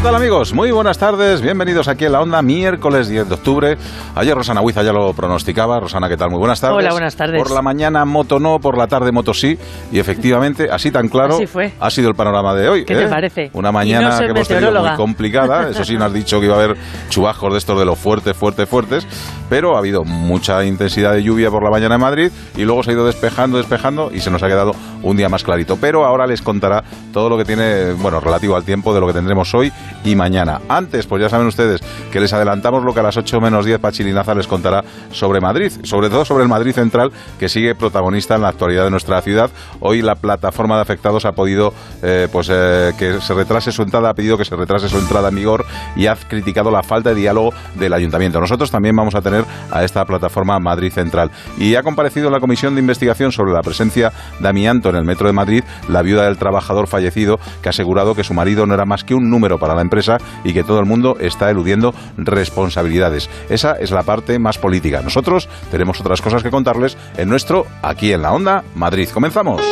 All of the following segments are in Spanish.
¿Qué tal amigos? Muy buenas tardes, bienvenidos aquí en la onda, miércoles 10 de octubre. Ayer Rosana Huiza ya lo pronosticaba. Rosana, ¿qué tal? Muy buenas tardes. Hola, buenas tardes. Por la mañana moto no, por la tarde moto sí. Y efectivamente, así tan claro, Así fue. ha sido el panorama de hoy. ¿Qué ¿eh? te parece? Una mañana no que hemos tenido muy complicada. Eso sí, nos has dicho que iba a haber chubascos de estos de los fuertes, fuertes, fuertes. Pero ha habido mucha intensidad de lluvia por la mañana en Madrid y luego se ha ido despejando, despejando y se nos ha quedado un día más clarito. Pero ahora les contará todo lo que tiene, bueno, relativo al tiempo de lo que tendremos hoy y mañana. Antes, pues ya saben ustedes que les adelantamos lo que a las 8 menos 10 Pachilinaza les contará sobre Madrid, sobre todo sobre el Madrid Central, que sigue protagonista en la actualidad de nuestra ciudad. Hoy la plataforma de afectados ha podido, eh, pues, eh, que se retrase su entrada, ha pedido que se retrase su entrada en vigor y ha criticado la falta de diálogo del ayuntamiento. Nosotros también vamos a tener a esta plataforma Madrid Central. Y ha comparecido la comisión de investigación sobre la presencia de amianto en el metro de Madrid la viuda del trabajador fallecido que ha asegurado que su marido no era más que un número para la empresa y que todo el mundo está eludiendo responsabilidades. Esa es la parte más política. Nosotros tenemos otras cosas que contarles en nuestro Aquí en la Onda Madrid. Comenzamos.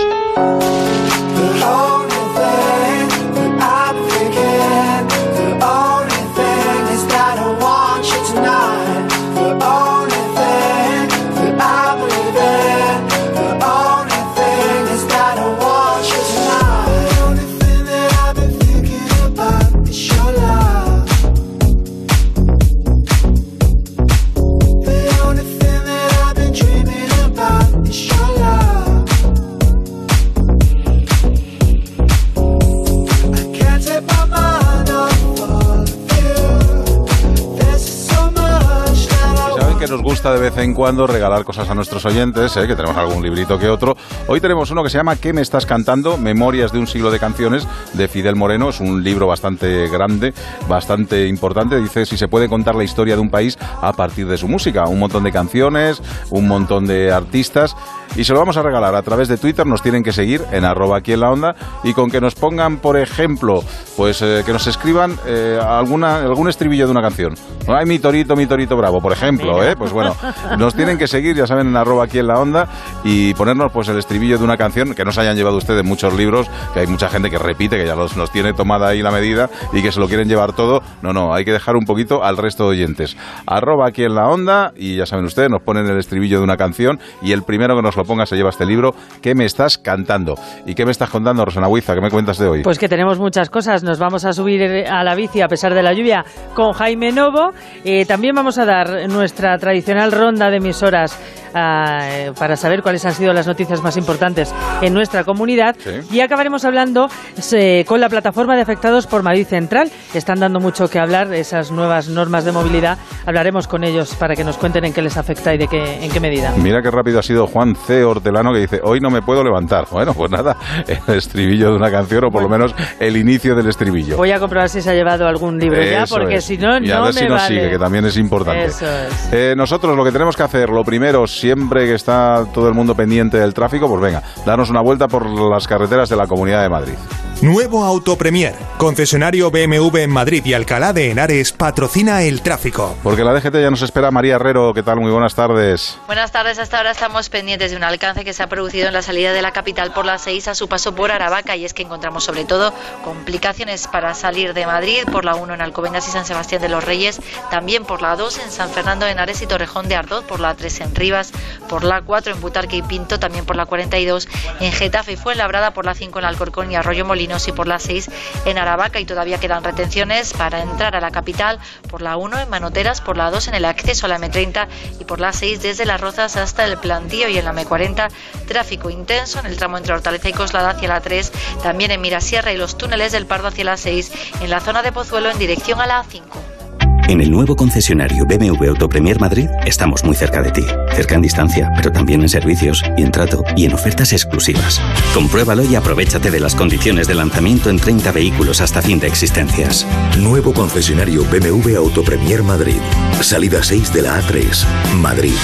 En cuando regalar cosas a nuestros oyentes, ¿eh? que tenemos algún librito que otro. Hoy tenemos uno que se llama ¿Qué me estás cantando? Memorias de un siglo de canciones de Fidel Moreno. Es un libro bastante grande, bastante importante. Dice si se puede contar la historia de un país a partir de su música. Un montón de canciones, un montón de artistas. Y se lo vamos a regalar a través de Twitter. Nos tienen que seguir en arroba aquí en la onda. Y con que nos pongan, por ejemplo, pues eh, que nos escriban eh, alguna, algún estribillo de una canción. Ay, mi torito, mi torito bravo, por ejemplo, ¿eh? Pues bueno, nos tienen que seguir, ya saben, en arroba aquí en la onda y ponernos pues el estribillo de una canción que no se hayan llevado ustedes muchos libros, que hay mucha gente que repite, que ya los, nos tiene tomada ahí la medida y que se lo quieren llevar todo. No, no, hay que dejar un poquito al resto de oyentes. Arroba aquí en la onda y ya saben ustedes, nos ponen el estribillo de una canción y el primero que nos lo ponga se lleva este libro. ¿Qué me estás cantando? ¿Y qué me estás contando, Rosana Huiza? ¿Qué me cuentas de hoy? Pues que tenemos muchas cosas. Nos vamos a subir a la bici a pesar de la lluvia con Jaime Novo. Eh, también vamos a dar nuestra tradicional ronda de emisoras ah, eh, para saber cuáles han sido las noticias más importantes en nuestra comunidad. Sí. Y acabaremos hablando eh, con la plataforma de afectados por Madrid Central. Están dando mucho que hablar esas nuevas normas de movilidad. Hablaremos con ellos para que nos cuenten en qué les afecta y de qué, en qué medida. Mira qué rápido ha sido Juan C. Hortelano que dice, hoy no me puedo levantar. Bueno, pues nada, el estribillo de una canción o por lo menos el inicio del estribillo. Voy a comprobar si se ha llevado algún libro ya, porque es. si no, y a no ver me si nos vale. sigue, que también es importante. Eso es. Eh, nosotros lo que tenemos que hacer, lo primero, siempre que está todo el mundo pendiente del tráfico, pues venga, darnos una vuelta por las carreteras de la Comunidad de Madrid. Nuevo Auto Premier. Concesionario BMW en Madrid y Alcalá de Henares patrocina el tráfico. Porque la DGT ya nos espera María Herrero. ¿Qué tal? Muy buenas tardes. Buenas tardes, hasta ahora estamos pendientes de un alcance que se ha producido en la salida de la capital por la 6 a su paso por Aravaca y es que encontramos sobre todo complicaciones para salir de Madrid por la 1 en Alcobendas y San Sebastián de los Reyes, también por la 2 en San Fernando de Henares y Torrejón de Ardoz, por la 3 en Rivas, por la 4 en Butarque y Pinto, también por la 42 en Getafe y Fuenlabrada, por la 5 en Alcorcón y Arroyo Y por la 6 en Aravaca y todavía quedan retenciones para entrar a la capital por la 1 en Manoteras, por la 2 en el acceso a la M30 y por la 6 desde Las Rozas hasta el Plantío y en la M40 tráfico intenso en el tramo entre Hortaleza y Coslada hacia la 3, también en Mirasierra y los túneles del Pardo hacia la 6, en la zona de Pozuelo en dirección a la 5. En el nuevo concesionario BMW Autopremier Madrid estamos muy cerca de ti. Cerca en distancia, pero también en servicios y en trato y en ofertas exclusivas. Compruébalo y aprovechate de las condiciones de lanzamiento en 30 vehículos hasta fin de existencias. Nuevo concesionario BMW Autopremier Madrid. Salida 6 de la A3. Madrid.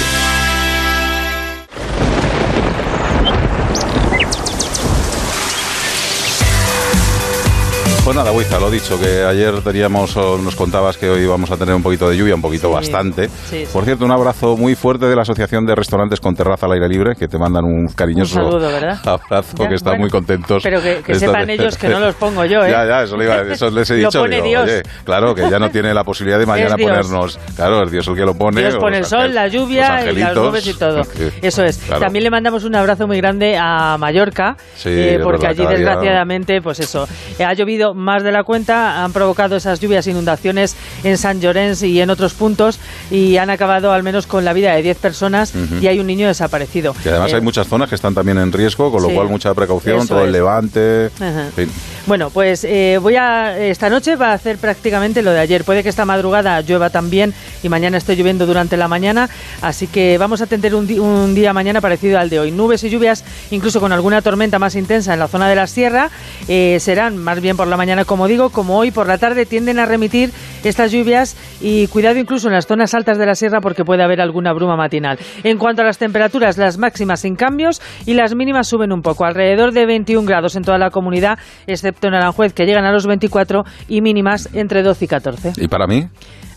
Pues nada, Wiza, lo dicho, que ayer teníamos, o nos contabas que hoy vamos a tener un poquito de lluvia, un poquito Sí, bastante. sí, sí. Por cierto, un abrazo muy fuerte de la Asociación de Restaurantes con Terraza al Aire Libre, que te mandan un cariñoso Un saludo, ¿verdad? abrazo, Ya, que están bueno. muy contentos. Pero que, que sepan ellos que no los pongo yo, ¿eh? Ya, ya, eso, le iba- eso les he dicho. pone digo, Dios. oye, claro, que ya no tiene la posibilidad de mañana ponernos. Claro, es Dios el que lo pone. Dios pone el sol, la lluvia los y las nubes y todo. Eso es. claro. También le mandamos un abrazo muy grande a Mallorca, eh, porque verdad, allí desgraciadamente, pues eso, eh, ha llovido más de la cuenta, han provocado esas lluvias, inundaciones en San Llorens y en otros puntos y han acabado al menos con la vida de 10 personas Ujú. y hay un niño desaparecido. Y además Eh, hay muchas zonas que están también en riesgo, con lo Sí. cual mucha precaución, todo el es. levante. En fin. Bueno, pues eh, voy a esta noche va a hacer prácticamente lo de ayer. Puede que esta madrugada llueva también y mañana esté lloviendo durante la mañana, así que vamos a tener un, un día mañana parecido al de hoy. Nubes y lluvias, incluso con alguna tormenta más intensa en la zona de la sierra, eh, serán más bien por la mañana, como digo, como hoy por la tarde tienden a remitir estas lluvias y cuidado incluso en las zonas altas de la sierra porque puede haber alguna bruma matinal. En cuanto a las temperaturas, las máximas sin cambios y las mínimas suben un poco, alrededor de 21 grados en toda la comunidad, excepto en Aranjuez, que llegan a los 24 y mínimas entre 12 y 14. ¿Y para mí?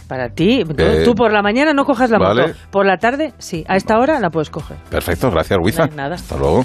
Para ti, tú, Eh, tú por la mañana no cojas la vale. moto, por la tarde sí, a esta hora la puedes coger. Perfecto, gracias. No nada. Hasta luego.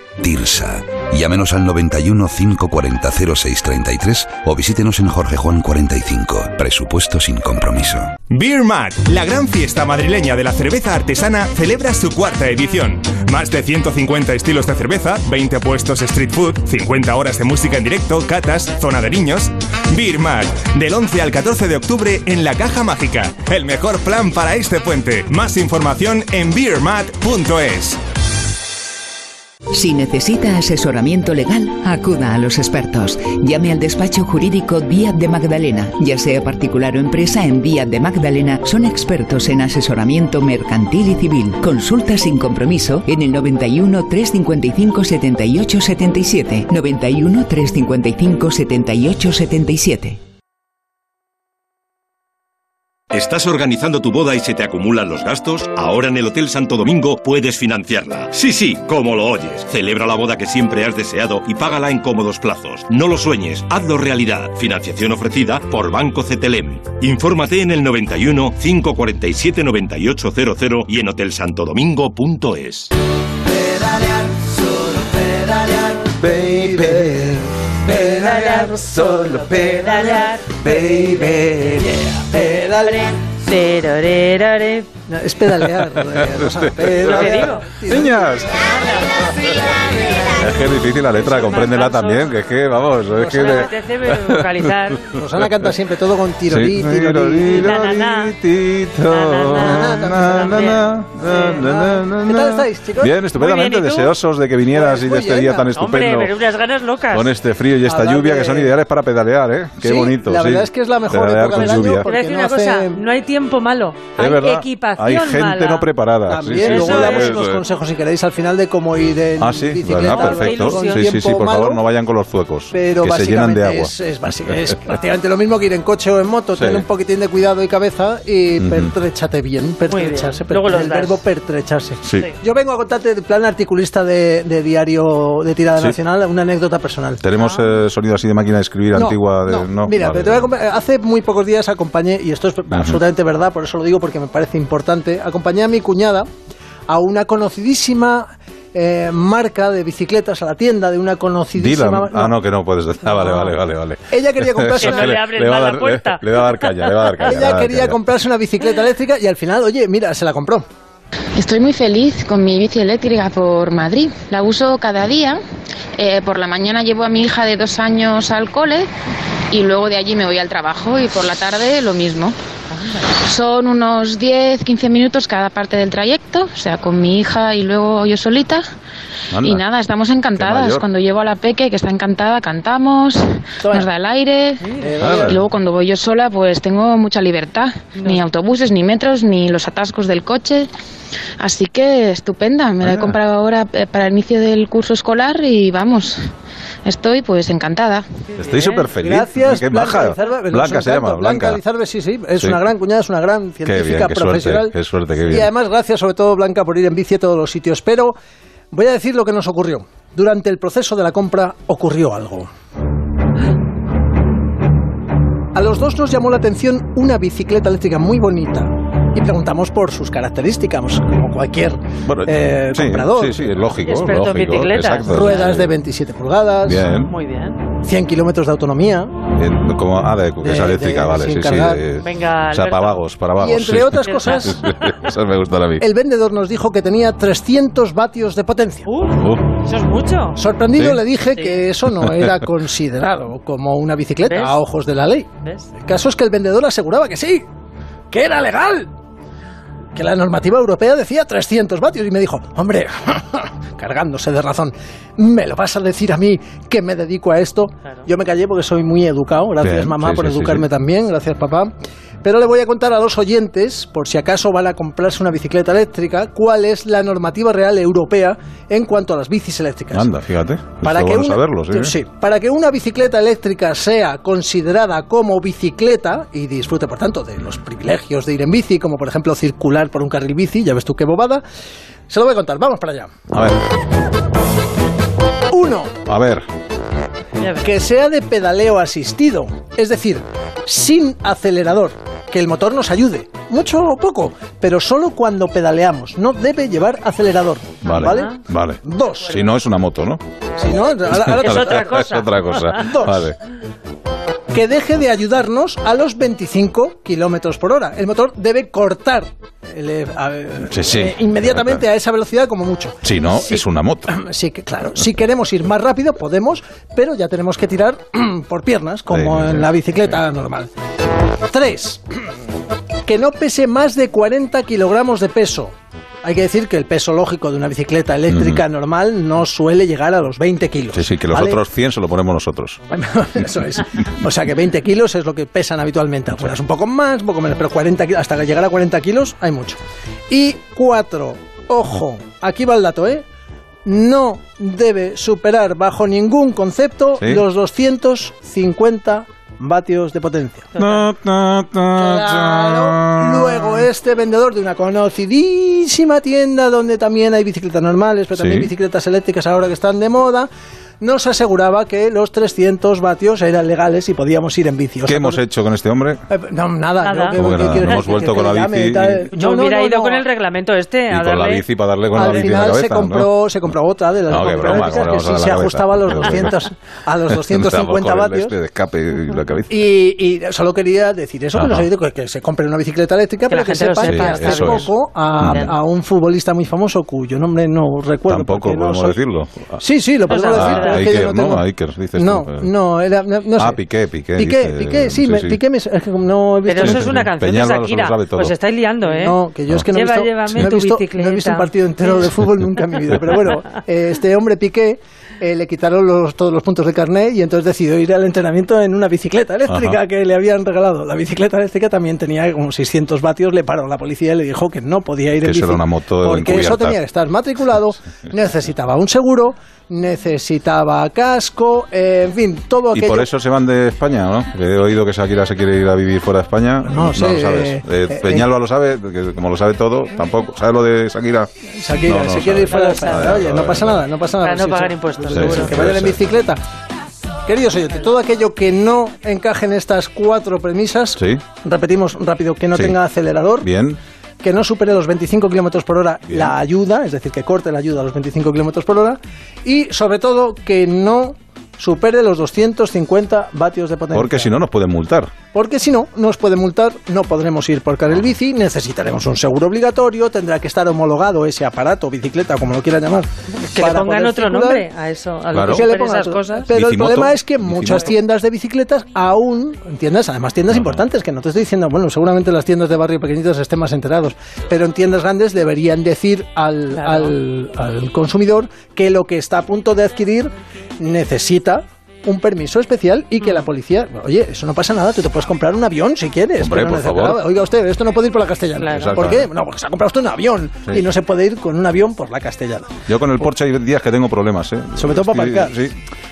TIRSA. Llámenos al 91 540 0633 o visítenos en Jorge Juan 45. Presupuesto sin compromiso. Beer Mat, la gran fiesta madrileña de la cerveza artesana, celebra su cuarta edición. Más de 150 estilos de cerveza, 20 puestos street food, 50 horas de música en directo, catas, zona de niños. Beer Mat, del 11 al 14 de octubre en la Caja Mágica. El mejor plan para este puente. Más información en beermat.es. Si necesita asesoramiento legal, acuda a los expertos. Llame al despacho jurídico Díaz de Magdalena. Ya sea particular o empresa, en Díaz de Magdalena son expertos en asesoramiento mercantil y civil. Consulta sin compromiso en el 91 355 78 77. 91 355 78 77. ¿Estás organizando tu boda y se te acumulan los gastos? Ahora en el Hotel Santo Domingo puedes financiarla. Sí, sí, como lo oyes. Celebra la boda que siempre has deseado y págala en cómodos plazos. No lo sueñes, hazlo realidad. Financiación ofrecida por Banco CTLM. Infórmate en el 91 547 9800 y en hotelsantodomingo.es. Pedalear, solo pedalear, baby. Pedalear, solo pedalear, baby. Yeah, pedalear. No, es pedalear, eh. Niñas. Es que es difícil la letra, compréndela también, que es que, vamos, es que... Me de- apetece vocalizar. Rosana canta siempre todo con tirorí, Sí. tirorí. Na, na, na. Tito, Na, na, na, na. na, na, na, na, ¿Qué tal estáis, chicos? Bien, estupendamente, deseosos de que vinieras y de Muy este día tan Hombre, estupendo. pero unas ganas locas. Con este frío y esta lluvia que son ideales para pedalear, ¿eh? Qué Sí, bonito. la sí. verdad es que es la mejor Pedalear época con del año voy a decir una no cosa, no hay tiempo malo, hay equipación hay gente no preparada. También, luego damos unos consejos si queréis al final de cómo ir en Ah, bicicleta. Perfecto. Sí, sí, sí, por favor, no vayan con los zuecos, Pero que se llenan de básicamente agua. es, es, básico- es prácticamente lo mismo que ir en coche o en moto. Sí. Tener un poquitín de cuidado y cabeza y pertrechate bien. Pertrecharse. Luego per- los el das. verbo pertrecharse. Sí. Yo vengo a contarte el plan articulista de, de diario de tirada Sí. nacional, una anécdota personal. ¿Tenemos eh, sonido así de máquina de escribir No, antigua? De... no. Mira, Vale, pero te voy a hace muy pocos días acompañé, y esto es absolutamente verdad, por eso lo digo porque me parece importante, acompañé a mi cuñada a una conocidísima eh, marca de bicicletas, a la tienda de una conocidísima... Dylan. Ah, no, que no puedes decir. Ah, vale, vale, vale, vale. Ella quería comprarse una- le va a dar- puerta. Le, le va a dar caña, le va a dar caña. le va a Ella dar quería caña. comprarse una bicicleta eléctrica y al final, oye, mira, se la compró. Estoy muy feliz con mi bici eléctrica por Madrid. La uso cada día. Eh, por la mañana llevo a mi hija de dos años al cole y luego de allí me voy al trabajo y por la tarde lo mismo. Son unos 10-15 minutos cada parte del trayecto, o sea, con mi hija y luego yo solita. Anda. Y nada, estamos encantadas. Cuando llevo a la peque, que está encantada, cantamos, nos da el aire. Mira. Y luego cuando voy yo sola, pues tengo mucha libertad. Ni autobuses, ni metros, ni los atascos del coche. Así que estupenda. Me la he comprado ahora eh, para el inicio del curso escolar y vamos, estoy pues encantada. Estoy súper feliz. Gracias, Qué Blanca. Lizarbe. Blanca se llama, Blanca. Lizarbe, sí, sí. Es Sí. una gran cuñada, es una gran Qué científica bien, qué profesional. suerte, qué suerte, qué Y bien. además, gracias sobre todo, Blanca, por ir en bici a todos los sitios. Pero voy a decir lo que nos ocurrió. Durante el proceso de la compra ocurrió algo. A los dos nos llamó la atención una bicicleta eléctrica muy bonita. Y preguntamos por sus características, como cualquier Bueno, eh, sí, comprador. sí, sí, lógico. Experto en lógico, bicicletas. exacto. Ruedas de 27 pulgadas, Bien. Muy bien. 100 kilómetros de autonomía. En- como, ah, de, que es De- eléctrica, de- vale, sin sí, sí. cargar. de- Venga, o sea, para vagos, para vagos. Y entre sí. otras cosas, Esas me gustan a mí. el vendedor nos dijo que tenía 300 vatios de potencia. Uf, Uf. eso es mucho. Sorprendido ¿Sí? le dije Sí. que eso no era considerado como una bicicleta ¿Ves? a ojos de la ley. ¿Ves? El caso es que el vendedor aseguraba que sí, que era legal, que la normativa europea decía 300 vatios y me dijo, hombre, cargándose de razón, ¿me lo vas a decir a mí que me dedico a esto? Claro. Yo me callé porque soy muy educado, gracias Bien, mamá sí, por sí, sí, educarme sí. también, gracias papá. Pero le voy a contar a los oyentes, por si acaso van a comprarse una bicicleta eléctrica, cuál es la normativa real europea en cuanto a las bicis eléctricas. Anda, fíjate. Para que, bueno una, saberlo, sí. sí, para que una bicicleta eléctrica sea considerada como bicicleta y disfrute, por tanto, de los privilegios de ir en bici, como por ejemplo circular por un carril bici, ya ves tú qué bobada, se lo voy a contar. Vamos para allá. A ver, Uno, a ver. Que sea de pedaleo asistido, es decir, sin acelerador, que el motor nos ayude, mucho o poco, pero solo cuando pedaleamos, no debe llevar acelerador. Vale, ¿Vale? vale. Dos. Si no, es una moto, ¿no? Si no, ahora- ahora- Es otra cosa. Es otra cosa. Dos. Vale. que deje de ayudarnos a los 25 kilómetros por hora. El motor debe cortar el, eh, a- Sí, sí. eh, inmediatamente a esa velocidad como mucho. Si no, es una moto. Sí, que claro. Si queremos ir más rápido, podemos, pero ya tenemos que tirar por piernas, como Sí, en sí. la bicicleta normal. Tres, que no pese más de 40 kilogramos de peso. Hay que decir que el peso lógico de una bicicleta eléctrica normal no suele llegar a los 20 kilos. Sí, sí, que los ¿vale? otros 100 se lo ponemos nosotros. Eso es. O sea que 20 kilos es lo que pesan habitualmente. Algunas un poco más, un poco menos, pero 40 kilos, hasta llegar a 40 kilos hay mucho. Y cuatro, ojo, aquí va el dato, ¿eh? No debe superar bajo ningún concepto ¿Sí? los 250 vatios de potencia. Claro. Luego este vendedor de una conocidísima tienda donde también hay bicicletas normales, pero también Sí. bicicletas eléctricas ahora que están de moda, nos aseguraba que los 300 vatios eran legales y podíamos ir en bici. O ¿Qué sea, hemos pues- hecho con este hombre? eh, No, nada. Nada. yo- ¿qué- ¿Cómo que qué nada? hemos decir? vuelto Que con la bici y tal. Yo No, no, hubiera no, ido no. con el reglamento este. Y a con la darle- bici para darle con la Al bici en la final se cabeza, ¿no? compró, se compró otra de las No, qué broma, eléctricas ¿cómo le que a sí se ajustaba a los cabeza? 200, a los Empezamos 250 con el vatios. este de escape y la cabeza. Y, y solo quería decir eso, que, se compre una bicicleta eléctrica, pero que sepa, que poco a, a un futbolista muy famoso cuyo nombre no recuerdo. Tampoco podemos decirlo. Sí, sí, lo podemos Ah, es que yo no ¿no? tengo... A Iker, dices no, tú, no, era, no, no sé. Ah, Piqué, Piqué. Piqué, dice- Piqué, sí, me- Piqué me- es que no he visto... Pero eso es una canción Peñalba de lo Shakira. sabe todo. Pues estáis liando, ¿eh? No, que yo es que no he Lleva, visto, llévame no he tu visto, bicicleta. no he visto un partido entero de fútbol nunca en mi vida. Pero bueno, eh, este hombre Piqué eh, le quitaron los, todos los puntos de carnet y entonces decidió ir al entrenamiento en una bicicleta eléctrica Ajá. que le habían regalado. La bicicleta eléctrica también tenía como 600 vatios, le paró la policía y le dijo que no podía ir Que en eso bici. era una moto porque eso tenía que estar matriculado, necesitaba un seguro, necesitaba casco, eh, en fin, todo Y aquello. por eso se van de España, ¿no? Que he oído que Shakira se quiere ir a vivir fuera de España. No sé, lo sabes. eh, Eh, eh, Peñalba lo sabe, que como lo sabe todo, tampoco. ¿Sabe lo de Shakira? Shakira, No, no se quiere ir sabe. fuera de España. sabe. Oye, no pasa nada, no pasa nada. Para no Sí, pagar sí. impuestos, Sí, seguro. sí, Que vayan en bicicleta. Queridos oyentes, todo aquello que no encaje en estas cuatro premisas, Sí. repetimos rápido, que no Sí. tenga acelerador, Bien. Que no supere los 25 kilómetros por hora Bien. la ayuda, es decir, que corte la ayuda a los 25 kilómetros por hora, y sobre todo que no supere los 250 vatios de potencia. Porque si no nos pueden multar. Porque si no, nos puede multar, no podremos ir por carril bici, necesitaremos un seguro obligatorio, tendrá que estar homologado ese aparato, bicicleta, como lo quiera llamar. Que le pongan otro circular. nombre a eso, a lo Claro. que le pongan esas cosas. Pero el problema es que muchas Bicimoto. tiendas de bicicletas aún, en tiendas, además tiendas importantes, que no te estoy diciendo, bueno, seguramente las tiendas de barrio pequeñitos estén más enterados, pero en tiendas grandes deberían decir al, al- al consumidor que lo que está a punto de adquirir necesita un permiso especial y que la policía, oye, eso no pasa nada, tú te puedes comprar un avión si quieres. Hombre, pero por favor. Oiga usted, esto no puede ir por la castellana. Claro. ¿Por qué? No, porque se ha comprado usted un avión Sí. y no se puede ir con un avión por la castellana. Yo con el Porsche hay días que tengo problemas, ¿eh? Sobre todo para aparcar. Sí.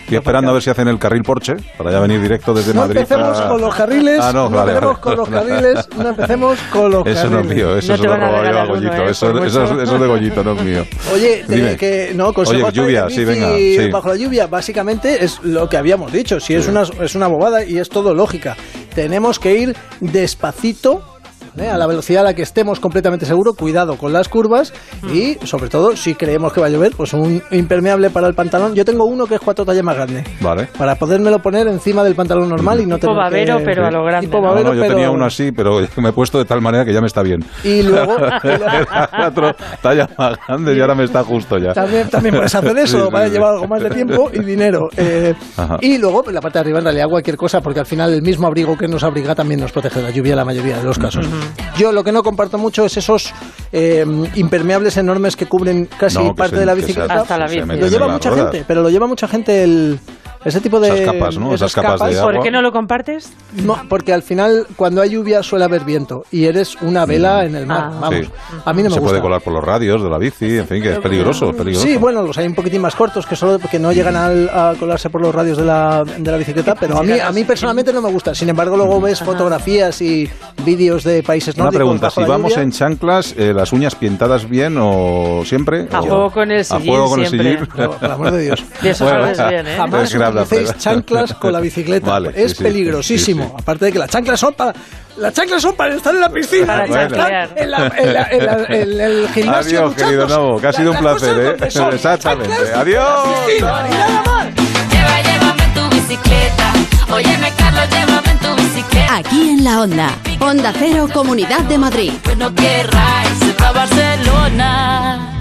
Estoy esperando a ver si hacen el carril Porsche para ya venir directo desde No Madrid. empecemos a- con los carriles, Ah, no, no, vale, empecemos vale. con los carriles, no empecemos con los Eso no carriles. es mío, eso se lo yo a. ¿eh? Eso, eso, es- eso es de Goyito, no es mío. Oye, Dime. que no, Oye, lluvia, sí, en venga. Sí. bajo la lluvia, básicamente es lo que habíamos dicho. Si es una es una bobada y es todo lógica. Tenemos que ir despacito. ¿Eh? a la velocidad a la que estemos completamente seguros, cuidado con las curvas y sobre todo si creemos que va a llover, pues un impermeable para el pantalón. Yo tengo uno que es cuatro tallas más grande, Vale. para podérmelo poner encima del pantalón normal y no Tipo tener babero, que- pero a lo grande, Tipo ¿no? No, babero, no, yo pero- tenía uno así, pero me he puesto de tal manera que ya me está bien. Y luego- Era otro talla más grande y ahora me está justo ya. También, también puedes hacer eso, Sí, sí, va a sí. llevar algo más de tiempo y dinero. Eh, y luego, en la parte de arriba, en realidad, cualquier cosa, porque al final el mismo abrigo que nos abriga también nos protege de la lluvia en la mayoría de los casos. Yo lo que no comparto mucho es esos eh, impermeables enormes que cubren casi No, que parte se- de la se- bicicleta. Hasta la bici. Lo lleva mucha ruedas. gente, pero lo lleva mucha gente el... Ese tipo de... Esas capas, ¿no? Esas capas de ¿Por agua. qué no lo compartes? No, porque al final, cuando hay lluvia, suele haber viento y eres una vela en el mar. Ah. Vamos, Sí. a mí no me se gusta. puede colar por los radios de la bici, en fin, que es peligroso, es peligroso. Sí, bueno, los hay un poquitín más cortos que solo que no llegan al- a, colarse por los radios de la, de la bicicleta, pero a mí, a mí personalmente no me gusta. Sin embargo, luego ves fotografías y vídeos de países Una nórdicos pregunta, bajo si vamos lluvia. en chanclas, eh, ¿las uñas pintadas bien o siempre? A O- juego con el A sillín juego con el siempre. sillín. No, por el amor de Dios. De eso Bueno, sabes bien, ¿eh? Jamás utilicéis pero- chanclas con la bicicleta. Vale, es sí, sí, peligrosísimo. sí, sí. Aparte de que las chanclas son para... Las chanclas son para estar en la piscina. Para estar en, la, en, la- en la- en el gimnasio Adiós, querido. Novo, que ha sido un placer, ¿eh? son. Exactamente. Adiós. piscina, y nada más. Lleva, llévame en tu bicicleta. Óyeme, Carlos, llévame en tu bicicleta. Aquí en la Onda. Onda Cero, Comunidad de Madrid. Pues no querráis ir pa' Barcelona.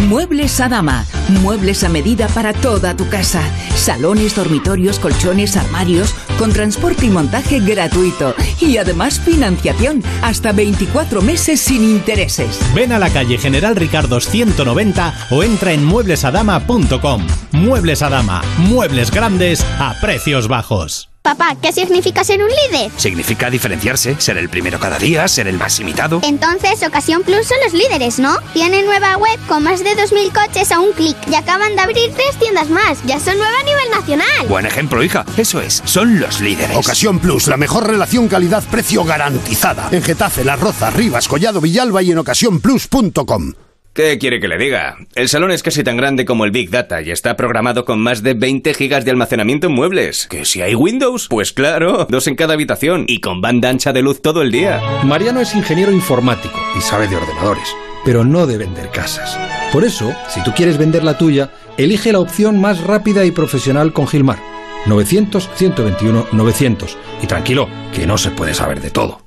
Muebles a dama. Muebles a medida para toda tu casa. Salones, dormitorios, colchones, armarios, con transporte y montaje gratuito. Y además financiación hasta 24 meses sin intereses. Ven a la calle General Ricardo 190 o entra en mueblesadama.com. Muebles a Dama, muebles grandes a precios bajos. Papá, ¿qué significa ser un líder? Significa diferenciarse, ser el primero cada día, ser el más imitado. Entonces, Ocasión Plus son los líderes, ¿no? Tienen nueva web con más de 2.000 coches a un clic y acaban de abrir tres tiendas más. Ya son nueva a nivel nacional. Buen ejemplo, hija. Eso es, son los líderes. Ocasión Plus, la mejor relación calidad-precio garantizada. En Getafe, Las Rozas, Rivas, Collado, Villalba y en ocasiónplus.com. ¿Qué quiere que le diga? El salón es casi tan grande como el Big Data y está programado con más de 20 gigas de almacenamiento en muebles. ¿Que si hay Windows? Pues claro, dos en cada habitación y con banda ancha de luz todo el día. Mariano es ingeniero informático y sabe de ordenadores, pero no de vender casas. Por eso, si tú quieres vender la tuya, elige la opción más rápida y profesional con Gilmar. 900-121-900. Y tranquilo, que no se puede saber de todo.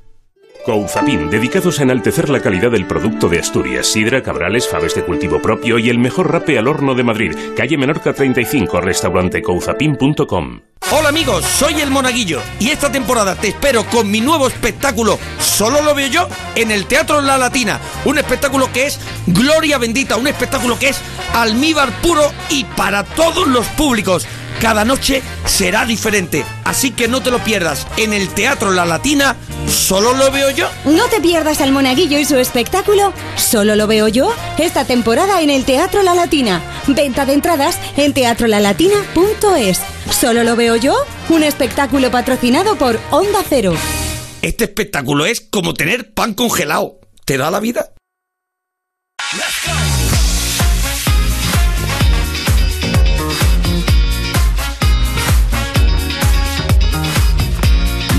Couzapin, dedicados a enaltecer la calidad del producto de Asturias, sidra, cabrales, faves de cultivo propio y el mejor rape al horno de Madrid. Calle Menorca 35, restaurante couzapin.com. Hola amigos, soy el Monaguillo y esta temporada te espero con mi nuevo espectáculo, solo lo veo yo, en el Teatro La Latina. Un espectáculo que es Gloria Bendita, un espectáculo que es almíbar puro y para todos los públicos. Cada noche será diferente, así que no te lo pierdas. En el Teatro La Latina, solo lo veo yo. No te pierdas al Monaguillo y su espectáculo Solo lo veo yo esta temporada en el Teatro La Latina. Venta de entradas en teatrolalatina.es. Solo lo veo yo, un espectáculo patrocinado por Onda Cero. Este espectáculo es como tener pan congelado. ¿Te da la vida?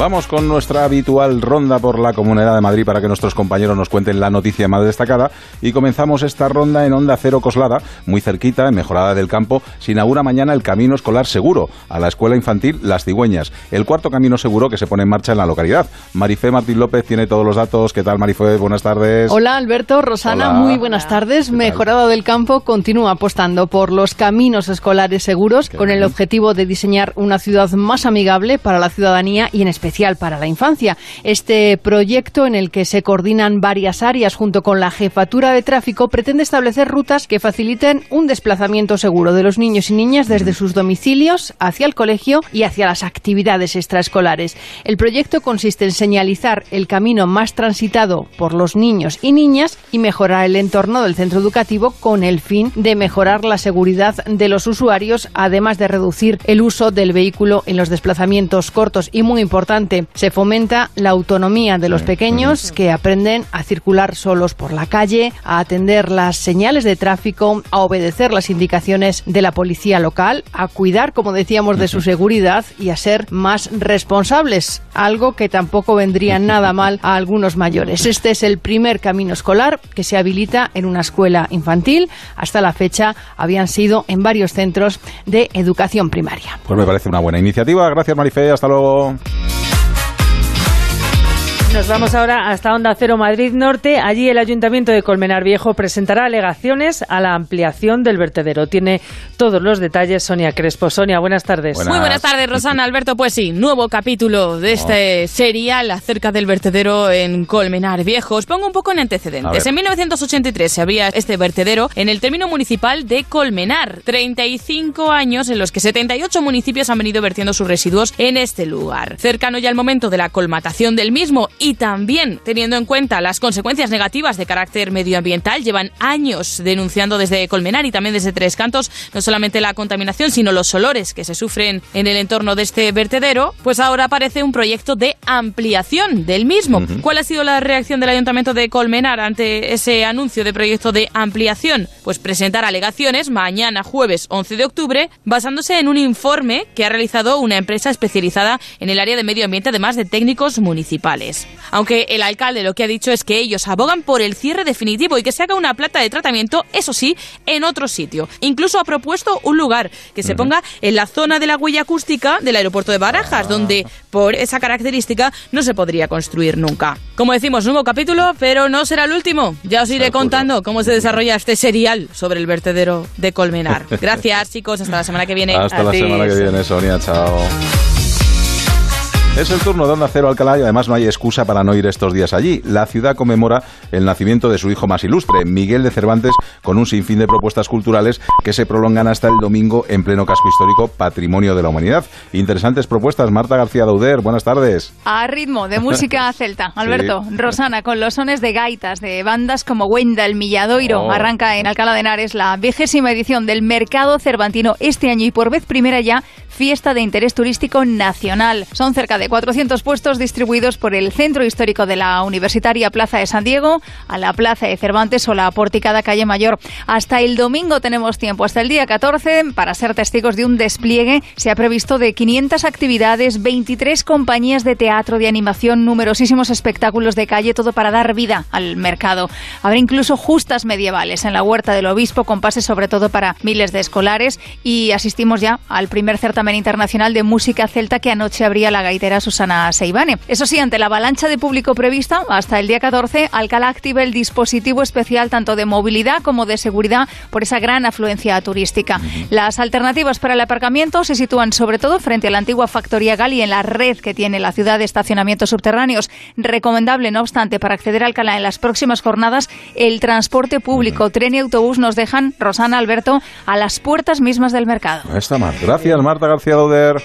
Vamos con nuestra habitual ronda por la Comunidad de Madrid para que nuestros compañeros nos cuenten la noticia más destacada. Y comenzamos esta ronda en Onda Cero Coslada, muy cerquita, en Mejorada del Campo. Se inaugura mañana el Camino Escolar Seguro a la Escuela Infantil Las Cigüeñas, el cuarto camino seguro que se pone en marcha en la localidad. Marifé Martín López tiene todos los datos. ¿Qué tal, Marifé? Buenas tardes. Hola Alberto, Rosana, Hola. muy buenas tardes. Mejorado del Campo continúa apostando por los caminos escolares seguros con el objetivo de diseñar una ciudad más amigable para la ciudadanía y en especial para la infancia. Este proyecto en el que se coordinan varias áreas junto con la jefatura de tráfico pretende establecer rutas que faciliten un desplazamiento seguro de los niños y niñas desde sus domicilios hacia el colegio y hacia las actividades extraescolares. El proyecto consiste en señalizar el camino más transitado por los niños y niñas y mejorar el entorno del centro educativo con el fin de mejorar la seguridad de los usuarios, además de reducir el uso del vehículo en los desplazamientos cortos. Y muy importante, se fomenta la autonomía de los pequeños que aprenden a circular solos por la calle, a atender las señales de tráfico, a obedecer las indicaciones de la policía local, a cuidar, como decíamos, de su seguridad y a ser más responsables, algo que tampoco vendría nada mal a algunos mayores. Este es el primer camino escolar que se habilita en una escuela infantil. Hasta la fecha habían sido en varios centros de educación primaria. Pues me parece una buena iniciativa. Gracias, Marifé. Hasta luego. Nos vamos ahora hasta Onda Cero Madrid Norte. Allí el Ayuntamiento de Colmenar Viejo presentará alegaciones a la ampliación del vertedero. Tiene todos los detalles Sonia Crespo. Sonia, buenas tardes. Muy buenas tardes, Rosana. Alberto, pues sí, nuevo capítulo de este serial acerca del vertedero en Colmenar Viejo. Os pongo un poco en antecedentes. En 1983 se había este vertedero en el término municipal de Colmenar. 35 años en los que 78 municipios han venido vertiendo sus residuos en este lugar. Cercano ya el momento de la colmatación del mismo y también teniendo en cuenta las consecuencias negativas de carácter medioambiental, llevan años denunciando desde Colmenar y también desde Tres Cantos no solamente la contaminación, sino los olores que se sufren en el entorno de este vertedero, pues ahora aparece un proyecto de ampliación del mismo. ¿Cuál ha sido la reacción del Ayuntamiento de Colmenar ante ese anuncio de proyecto de ampliación? Pues presentar alegaciones mañana jueves 11 de octubre basándose en un informe que ha realizado una empresa especializada en el área de medio ambiente además de técnicos municipales. Aunque el alcalde lo que ha dicho es que ellos abogan por el cierre definitivo y que se haga una planta de tratamiento, eso sí, en otro sitio. Incluso ha propuesto un lugar que se ponga en la zona de la huella acústica del aeropuerto de Barajas, donde por esa característica no se podría construir nunca. Como decimos, nuevo capítulo, pero no será el último. Ya os iré contando cómo se desarrolla este serial sobre el vertedero de Colmenar. Gracias, chicos. Hasta la semana que viene. Hasta la semana que viene, Sonia. Chao. Es el turno de Onda Cero Alcalá y además no hay excusa para no ir estos días allí. La ciudad conmemora el nacimiento de su hijo más ilustre, Miguel de Cervantes, con un sinfín de propuestas culturales que se prolongan hasta el domingo en pleno casco histórico Patrimonio de la Humanidad. Interesantes propuestas. Marta García Dauder, buenas tardes. A ritmo de música celta. Alberto, Rosana, con los sones de gaitas de bandas como Wenda, el Milladoiro, Oh. arranca en Alcalá de Henares la vigésima edición del Mercado Cervantino este año y por vez primera ya fiesta de interés turístico nacional. Son cerca de 400 puestos distribuidos por el Centro Histórico de la Universitaria Plaza de San Diego, a la Plaza de Cervantes o la Porticada Calle Mayor. Hasta el domingo tenemos tiempo, hasta el día 14, para ser testigos de un despliegue. Se ha previsto de 500 actividades, 23 compañías de teatro, de animación, numerosísimos espectáculos de calle, todo para dar vida al mercado. Habrá incluso justas medievales en la Huerta del Obispo, con pases sobre todo para miles de escolares. Y asistimos ya al primer certamen internacional de música celta que anoche abría la gaitera Susana Seibane. Eso sí, ante la avalancha de público prevista, hasta el día 14, Alcalá activa el dispositivo especial tanto de movilidad como de seguridad por esa gran afluencia turística. Las alternativas para el aparcamiento se sitúan sobre todo frente a la antigua factoría Gali en la red que tiene la ciudad de estacionamientos subterráneos. Recomendable, no obstante, para acceder a Alcalá en las próximas jornadas, el transporte público, tren y autobús nos dejan, Rosana Alberto, a las puertas mismas del mercado. Ahí está Marta. Gracias, Marta García Dauder.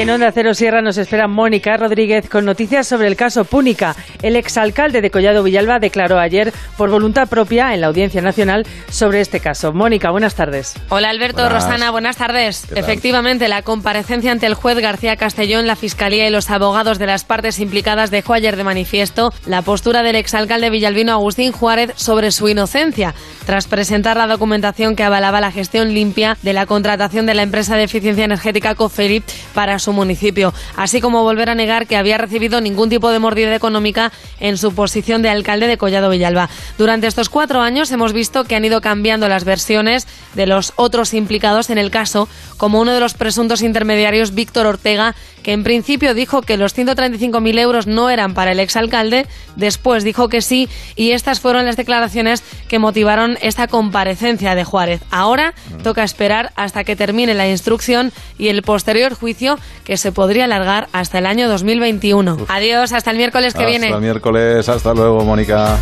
En Onda Cero Sierra nos espera Mónica Rodríguez con noticias sobre el caso Púnica. El exalcalde de Collado Villalba declaró ayer por voluntad propia en la Audiencia Nacional sobre este caso. Mónica, buenas tardes. Hola Alberto, Buenas. Rosana, buenas tardes. Efectivamente, la comparecencia ante el juez García Castellón, la Fiscalía y los abogados de las partes implicadas dejó ayer de manifiesto la postura del exalcalde villalbino Agustín Juárez sobre su inocencia, tras presentar la documentación que avalaba la gestión limpia de la contratación de la empresa de eficiencia energética Coferit para su su municipio, así como volver a negar que había recibido ningún tipo de mordida económica en su posición de alcalde de Collado Villalba. Durante estos cuatro años hemos visto que han ido cambiando las versiones de los otros implicados en el caso, como uno de los presuntos intermediarios, Víctor Ortega, que en principio dijo que los 135.000 euros no eran para el exalcalde, después dijo que sí, y estas fueron las declaraciones que motivaron esta comparecencia de Juárez. Ahora toca esperar hasta que termine la instrucción y el posterior juicio que se podría alargar hasta el año 2021. Adiós, hasta el miércoles que hasta viene. Hasta el miércoles, hasta luego, Mónica.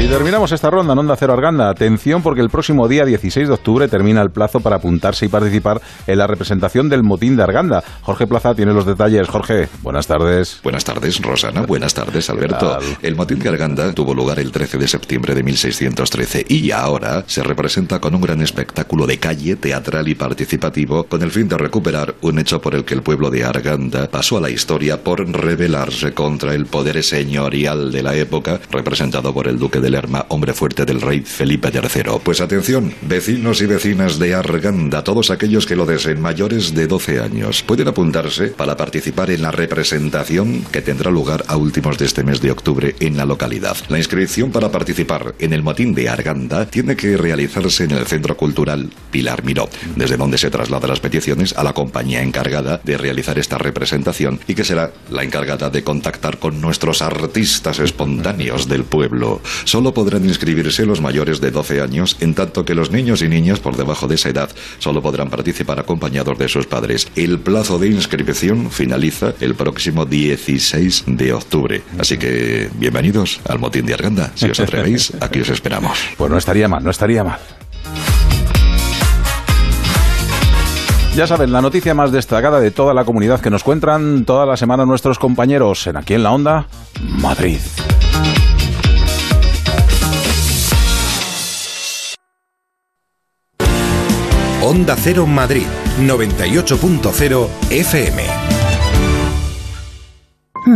Y terminamos esta ronda en Onda Cero Arganda. Atención porque el próximo día 16 de octubre termina el plazo para apuntarse y participar en la representación del motín de Arganda. Jorge Plaza tiene los detalles. Jorge, buenas tardes. Buenas tardes, Rosana. Buenas tardes, Alberto. El motín de Arganda tuvo lugar el 13 de septiembre de 1613 y ahora se representa con un gran espectáculo de calle, teatral y participativo con el fin de recuperar un hecho por el que el pueblo de Arganda pasó a la historia por rebelarse contra el poder señorial de la época representado por el duque de Lerma, hombre fuerte del rey Felipe III. Pues atención, vecinos y vecinas de Arganda, todos aquellos que lo deseen mayores de 12 años, pueden apuntarse para participar en la representación que tendrá lugar a últimos de este mes de octubre en la localidad. La inscripción para participar en el motín de Arganda tiene que realizarse en el Centro Cultural Pilar Miró, desde donde se trasladan las peticiones a la compañía encargada de realizar esta representación y que será la encargada de contactar con nuestros artistas espontáneos del pueblo. Solo podrán inscribirse los mayores de 12 años, en tanto que los niños y niñas por debajo de esa edad solo podrán participar acompañados de sus padres. El plazo de inscripción finaliza el próximo 16 de octubre. Así que bienvenidos al motín de Arganda. Si os atrevéis, aquí os esperamos. Pues no estaría mal, no estaría mal. Ya saben, la noticia más destacada de toda la comunidad que nos cuentan toda la semana nuestros compañeros en Aquí en la Onda, Madrid. Onda Cero Madrid, 98.0 FM.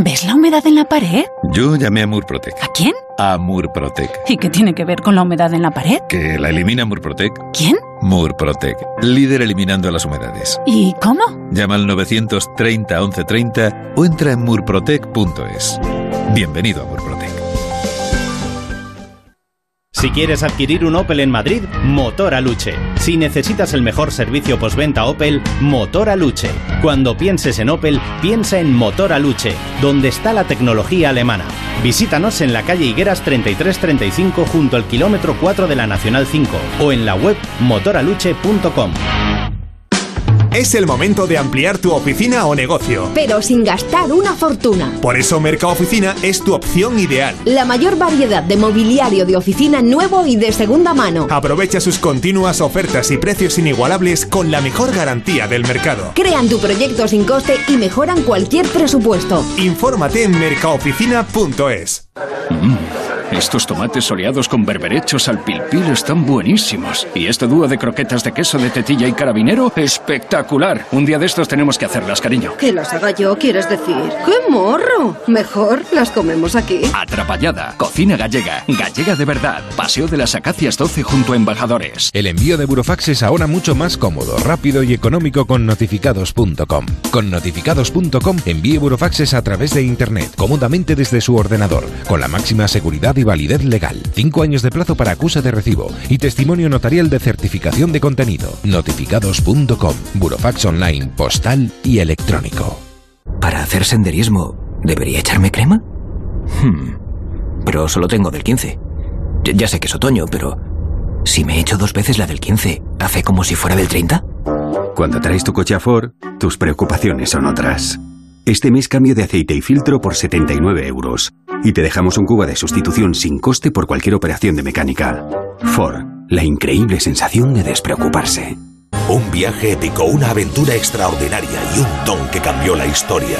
¿Ves la humedad en la pared? Yo llamé a Murprotec. ¿A quién? A Murprotec. ¿Y qué tiene que ver con la humedad en la pared? Que la elimina Murprotec. ¿Quién? Murprotec, líder eliminando las humedades. ¿Y cómo? Llama al 930 1130 o entra en murprotec.es. Bienvenido a Murprotec. Si quieres adquirir un Opel en Madrid, Motor Aluche. Si necesitas el mejor servicio postventa Opel, Motor Aluche. Cuando pienses en Opel, piensa en Motor Aluche, donde está la tecnología alemana. Visítanos en la calle Higueras 3335 junto al kilómetro 4 de la Nacional 5 o en la web motoraluche.com. Es el momento de ampliar tu oficina o negocio. Pero sin gastar una fortuna. Por eso Mercado Oficina es tu opción ideal. La mayor variedad de mobiliario de oficina nuevo y de segunda mano. Aprovecha sus continuas ofertas y precios inigualables con la mejor garantía del mercado. Crean tu proyecto sin coste y mejoran cualquier presupuesto. Infórmate en mercaoficina.es. Mm, estos tomates soleados con berberechos al pilpil están buenísimos. Y este dúo de croquetas de queso de tetilla y carabinero, espectacular. Un día de estos tenemos que hacerlas, cariño. Que las haga yo, quieres decir. ¡Qué morro! Mejor las comemos aquí. Atrapallada, cocina gallega, gallega de verdad. Paseo de las Acacias 12 junto a Embajadores. El envío de Burofax es ahora mucho más cómodo, rápido y económico con notificados.com. Con notificados.com envíe Burofaxes a través de Internet, cómodamente desde su ordenador, con la máxima seguridad y validez legal. Cinco años de plazo para acusa de recibo y testimonio notarial de certificación de contenido. Notificados.com. Burofax online, postal y electrónico. ¿Para hacer senderismo debería echarme crema? Hmm. Pero solo tengo del 15. Ya, ya sé que es otoño, pero si me echo dos veces la del 15, ¿hace como si fuera del 30? Cuando traes tu coche a Ford, tus preocupaciones son otras. Este mes cambio de aceite y filtro por 79 euros. Y te dejamos un cubo de sustitución sin coste por cualquier operación de mecánica. Ford, la increíble sensación de despreocuparse. Un viaje épico, una aventura extraordinaria y un don que cambió la historia.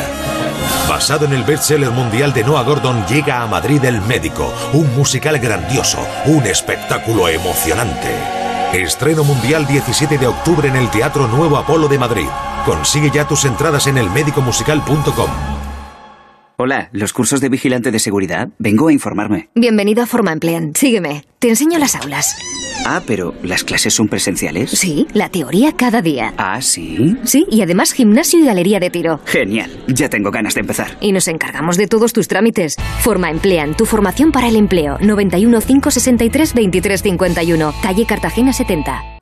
Basado en el bestseller mundial de Noah Gordon, llega a Madrid El Médico, un musical grandioso, un espectáculo emocionante. Estreno mundial 17 de octubre en el Teatro Nuevo Apolo de Madrid. Consigue ya tus entradas en elmedicomusical.com. Hola, ¿los cursos de vigilante de seguridad? Vengo a informarme. Bienvenido a Forma Emplean. Sígueme. Te enseño las aulas. Ah, pero ¿las clases son presenciales? Sí, la teoría cada día. Ah, sí. Sí, y además gimnasio y galería de tiro. Genial, ya tengo ganas de empezar. Y nos encargamos de todos tus trámites. Forma Emplean, tu formación para el empleo. 91 563 2351, calle Cartagena 70.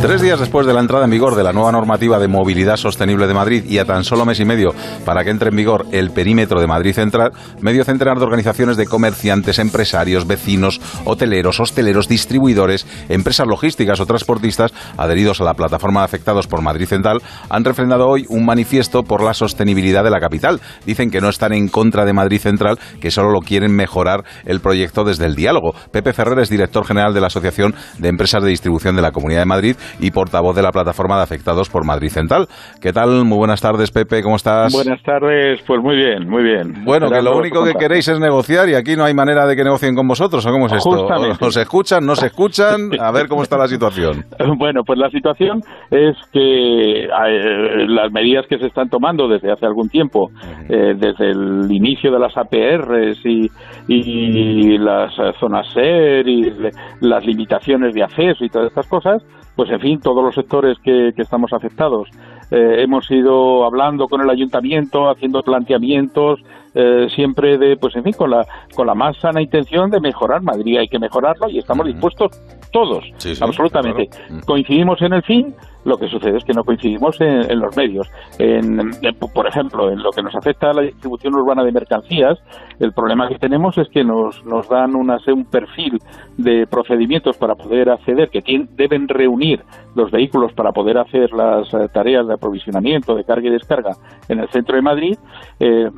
Tres días después de la entrada en vigor de la nueva normativa de movilidad sostenible de Madrid y a tan solo mes y medio para que entre en vigor el perímetro de Madrid Central, medio centenar de organizaciones de comerciantes, empresarios, vecinos, hoteleros, hosteleros, distribuidores, empresas logísticas o transportistas adheridos a la plataforma de afectados por Madrid Central han refrendado hoy un manifiesto por la sostenibilidad de la capital. Dicen que no están en contra de Madrid Central, que solo lo quieren mejorar el proyecto desde el diálogo. Pepe Ferrer es director general de la Asociación de Empresas de Distribución de la Comunidad de Madrid y portavoz de la plataforma de afectados por Madrid Central. ¿Qué tal? Muy buenas tardes, Pepe, ¿cómo estás? Buenas tardes, pues muy bien, muy bien. Bueno, que lo único que queréis es negociar y aquí no hay manera de que negocien con vosotros, ¿o cómo es esto? ¿Os escuchan, no se escuchan? A ver cómo está la situación. Bueno, pues la situación es que eh, las medidas que se están tomando desde hace algún tiempo, eh, desde el inicio de las APRs y, y las eh, zonas SER y las limitaciones de acceso y todas estas cosas, pues en fin, todos los sectores que, estamos afectados. Eh, hemos ido hablando con el ayuntamiento, haciendo planteamientos, eh, siempre de, pues en fin, con la, con la más sana intención de mejorar Madrid. Hay que mejorarlo y estamos dispuestos todos, absolutamente. Coincidimos en el fin, lo que sucede es que no coincidimos en, los medios. En, por ejemplo, en lo que nos afecta a la distribución urbana de mercancías, el problema que tenemos es que nos, nos dan una, un perfil de procedimientos para poder acceder, que deben reunir los vehículos para poder hacer las eh, tareas de aprovisionamiento, de carga y descarga en el centro de Madrid. Eh,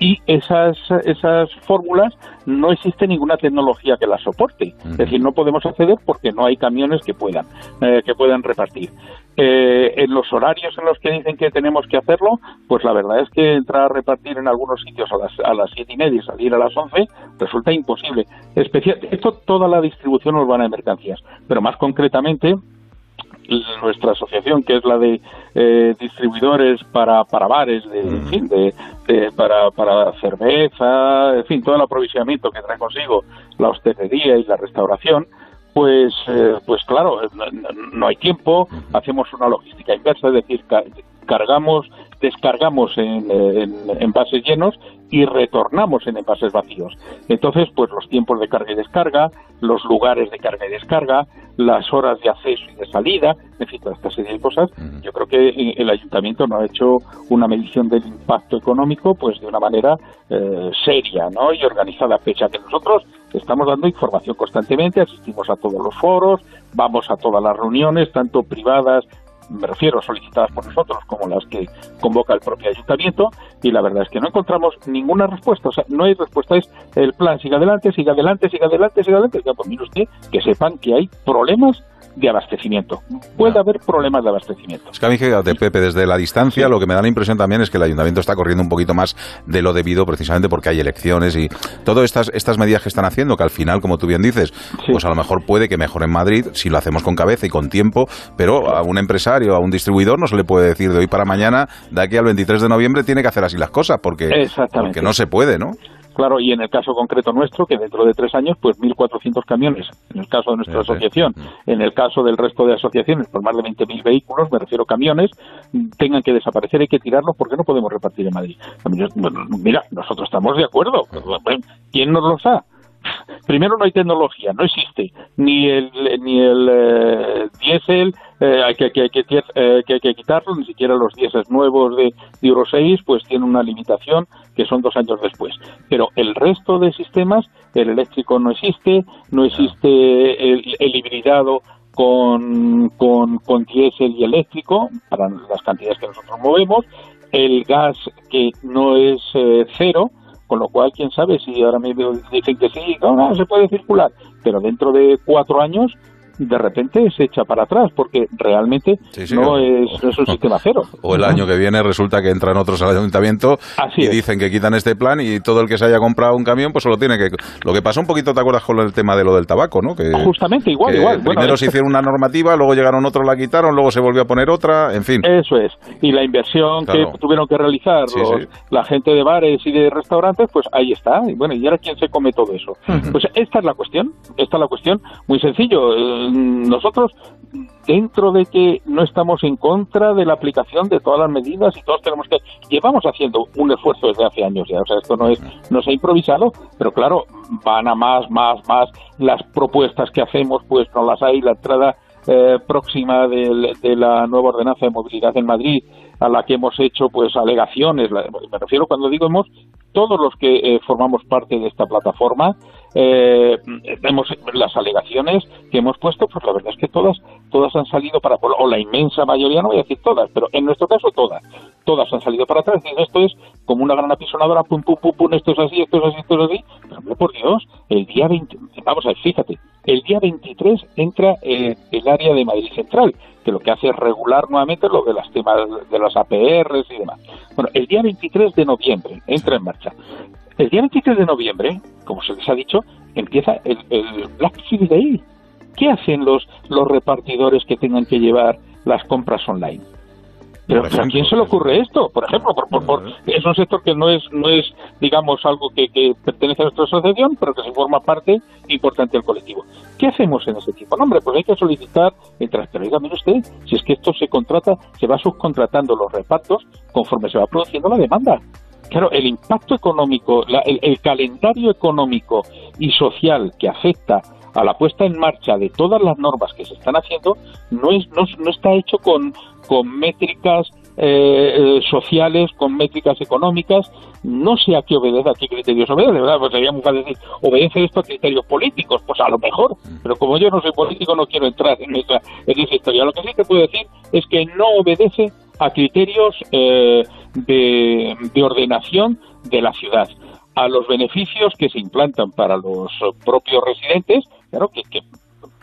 y esas, esas fórmulas no existe ninguna tecnología que las soporte. Es decir, no podemos acceder porque no hay camiones que puedan, eh, que puedan repartir. Eh, en los horarios en los que dicen que tenemos que hacerlo, pues la verdad es que entrar a repartir en algunos sitios a las, a las siete y media y salir a las once resulta imposible. Especial, esto toda la distribución urbana de mercancías, pero más concretamente nuestra asociación, que es la de eh, distribuidores para, para bares, de, en fin, de, para, para cerveza, en fin, todo el aprovisionamiento que trae consigo la hostelería y la restauración, pues, eh, pues claro, no hay tiempo, hacemos una logística inversa, es decir, cargamos, descargamos en, en envases llenos y retornamos en envases vacíos. Entonces, pues los tiempos de carga y descarga, los lugares de carga y descarga, las horas de acceso y de salida, en fin, toda esta serie de cosas, yo creo que el ayuntamiento no ha hecho una medición del impacto económico pues de una manera eh, seria ¿no? y organizada, fecha que nosotros estamos dando información constantemente, asistimos a todos los foros, vamos a todas las reuniones, tanto privadas me refiero solicitadas por nosotros como las que convoca el propio ayuntamiento y la verdad es que no encontramos ninguna respuesta, o sea, no hay respuesta, es el plan siga adelante, siga adelante, siga adelante, siga adelante, ya pues mire usted que sepan que hay problemas de abastecimiento. Puede haber problemas de abastecimiento. Es que a mí, de Pepe, desde la distancia, lo que me da la impresión también es que el ayuntamiento está corriendo un poquito más de lo debido, precisamente porque hay elecciones y todas estas, estas medidas que están haciendo, que al final, como tú bien dices, pues a lo mejor puede que mejore en Madrid si lo hacemos con cabeza y con tiempo, pero a un empresario, a un distribuidor, no se le puede decir de hoy para mañana, de aquí al 23 de noviembre, tiene que hacer así las cosas, porque, porque no se puede, ¿no? Claro, y en el caso concreto nuestro, que dentro de tres años, pues 1.400 camiones, en el caso de nuestra asociación, en el caso del resto de asociaciones, por más de 20.000 vehículos, me refiero camiones, tengan que desaparecer, hay que tirarlos porque no podemos repartir en Madrid. Mira, nosotros estamos de acuerdo. ¿Quién nos los da? Primero no hay tecnología, no existe ni el ni el eh, diésel eh, hay que, que, hay que, eh, que hay que quitarlo, ni siquiera los diésel nuevos de, de Euro 6 pues tienen una limitación que son dos años después. Pero el resto de sistemas, el eléctrico no existe, no existe el, el hibridado con, con, con diésel y eléctrico para las cantidades que nosotros movemos, el gas que no es cero, con lo cual, quién sabe si ahora mismo dicen que sí, no, no, se puede circular, pero dentro de cuatro años de repente se echa para atrás porque realmente Sí, sí, no, es, no es un sistema cero. O el año que viene resulta que entran otros al ayuntamiento y dicen que quitan este plan y todo el que se haya comprado un camión pues solo tiene que... Lo que pasó un poquito, ¿te acuerdas con el tema de lo del tabaco, no? Que, Justamente, igual, que igual. Primero se hicieron una normativa, luego llegaron otros, la quitaron, luego se volvió a poner otra, en fin. Eso es. Y la inversión Claro. que tuvieron que realizar Sí, los- la gente de bares y de restaurantes, pues ahí está. Y bueno, ¿y ahora quién se come todo eso? Pues esta es la cuestión. Esta es la cuestión. Muy sencillo. Nosotros, dentro de que no estamos en contra de la aplicación de todas las medidas y todos tenemos que... Llevamos haciendo un esfuerzo desde hace años ya. O sea, esto no es no se ha improvisado, pero claro, van a más, más, más. Las propuestas que hacemos, pues no las hay. La entrada eh, próxima de la nueva ordenanza de movilidad en Madrid, a la que hemos hecho pues alegaciones, me refiero cuando digo hemos, todos los que eh, formamos parte de esta plataforma, eh, hemos las alegaciones que hemos puesto, pues la verdad es que todas, todas han salido para, o la inmensa mayoría, no voy a decir todas, pero en nuestro caso todas, todas han salido para atrás, diciendo esto es como una gran apisonadora, pum, pum, pum, pum, esto es así, esto es así, esto es así, pero hombre, por Dios, el día 20, vamos a ver, fíjate, el día 23 entra eh, el área de Madrid Central, que lo que hace es regular nuevamente lo de las temas de las APRs y demás. Bueno, el día 23 de noviembre entra en marcha. El día 23 de noviembre, como se les ha dicho, empieza el, el Black Friday. ¿Qué hacen los, los repartidores que tengan que llevar las compras online? Pero, pero ¿a quién se le ocurre esto? Por ejemplo, por, por- por- es un sector que no es, no es digamos, algo que, que pertenece a nuestra asociación, pero que se forma parte importante del colectivo. ¿Qué hacemos en ese tipo? No, hombre, pues hay que solicitar el oiga, mire usted, si es que esto se contrata, se va subcontratando los repartos conforme se va produciendo la demanda. Claro, el impacto económico, la- el, calendario económico y social que afecta a la puesta en marcha de todas las normas que se están haciendo no es no, no está hecho con, con métricas eh, eh, sociales, con métricas económicas, no sé a qué obedece, a qué criterios obedece, ¿verdad? Pues sería muy fácil decir, obedece esto a criterios políticos, pues a lo mejor, pero como yo no soy político no quiero entrar en esa, en esa historia. Lo que sí te puedo decir es que no obedece a criterios eh, de, de ordenación de la ciudad a los beneficios que se implantan para los propios residentes, claro que, que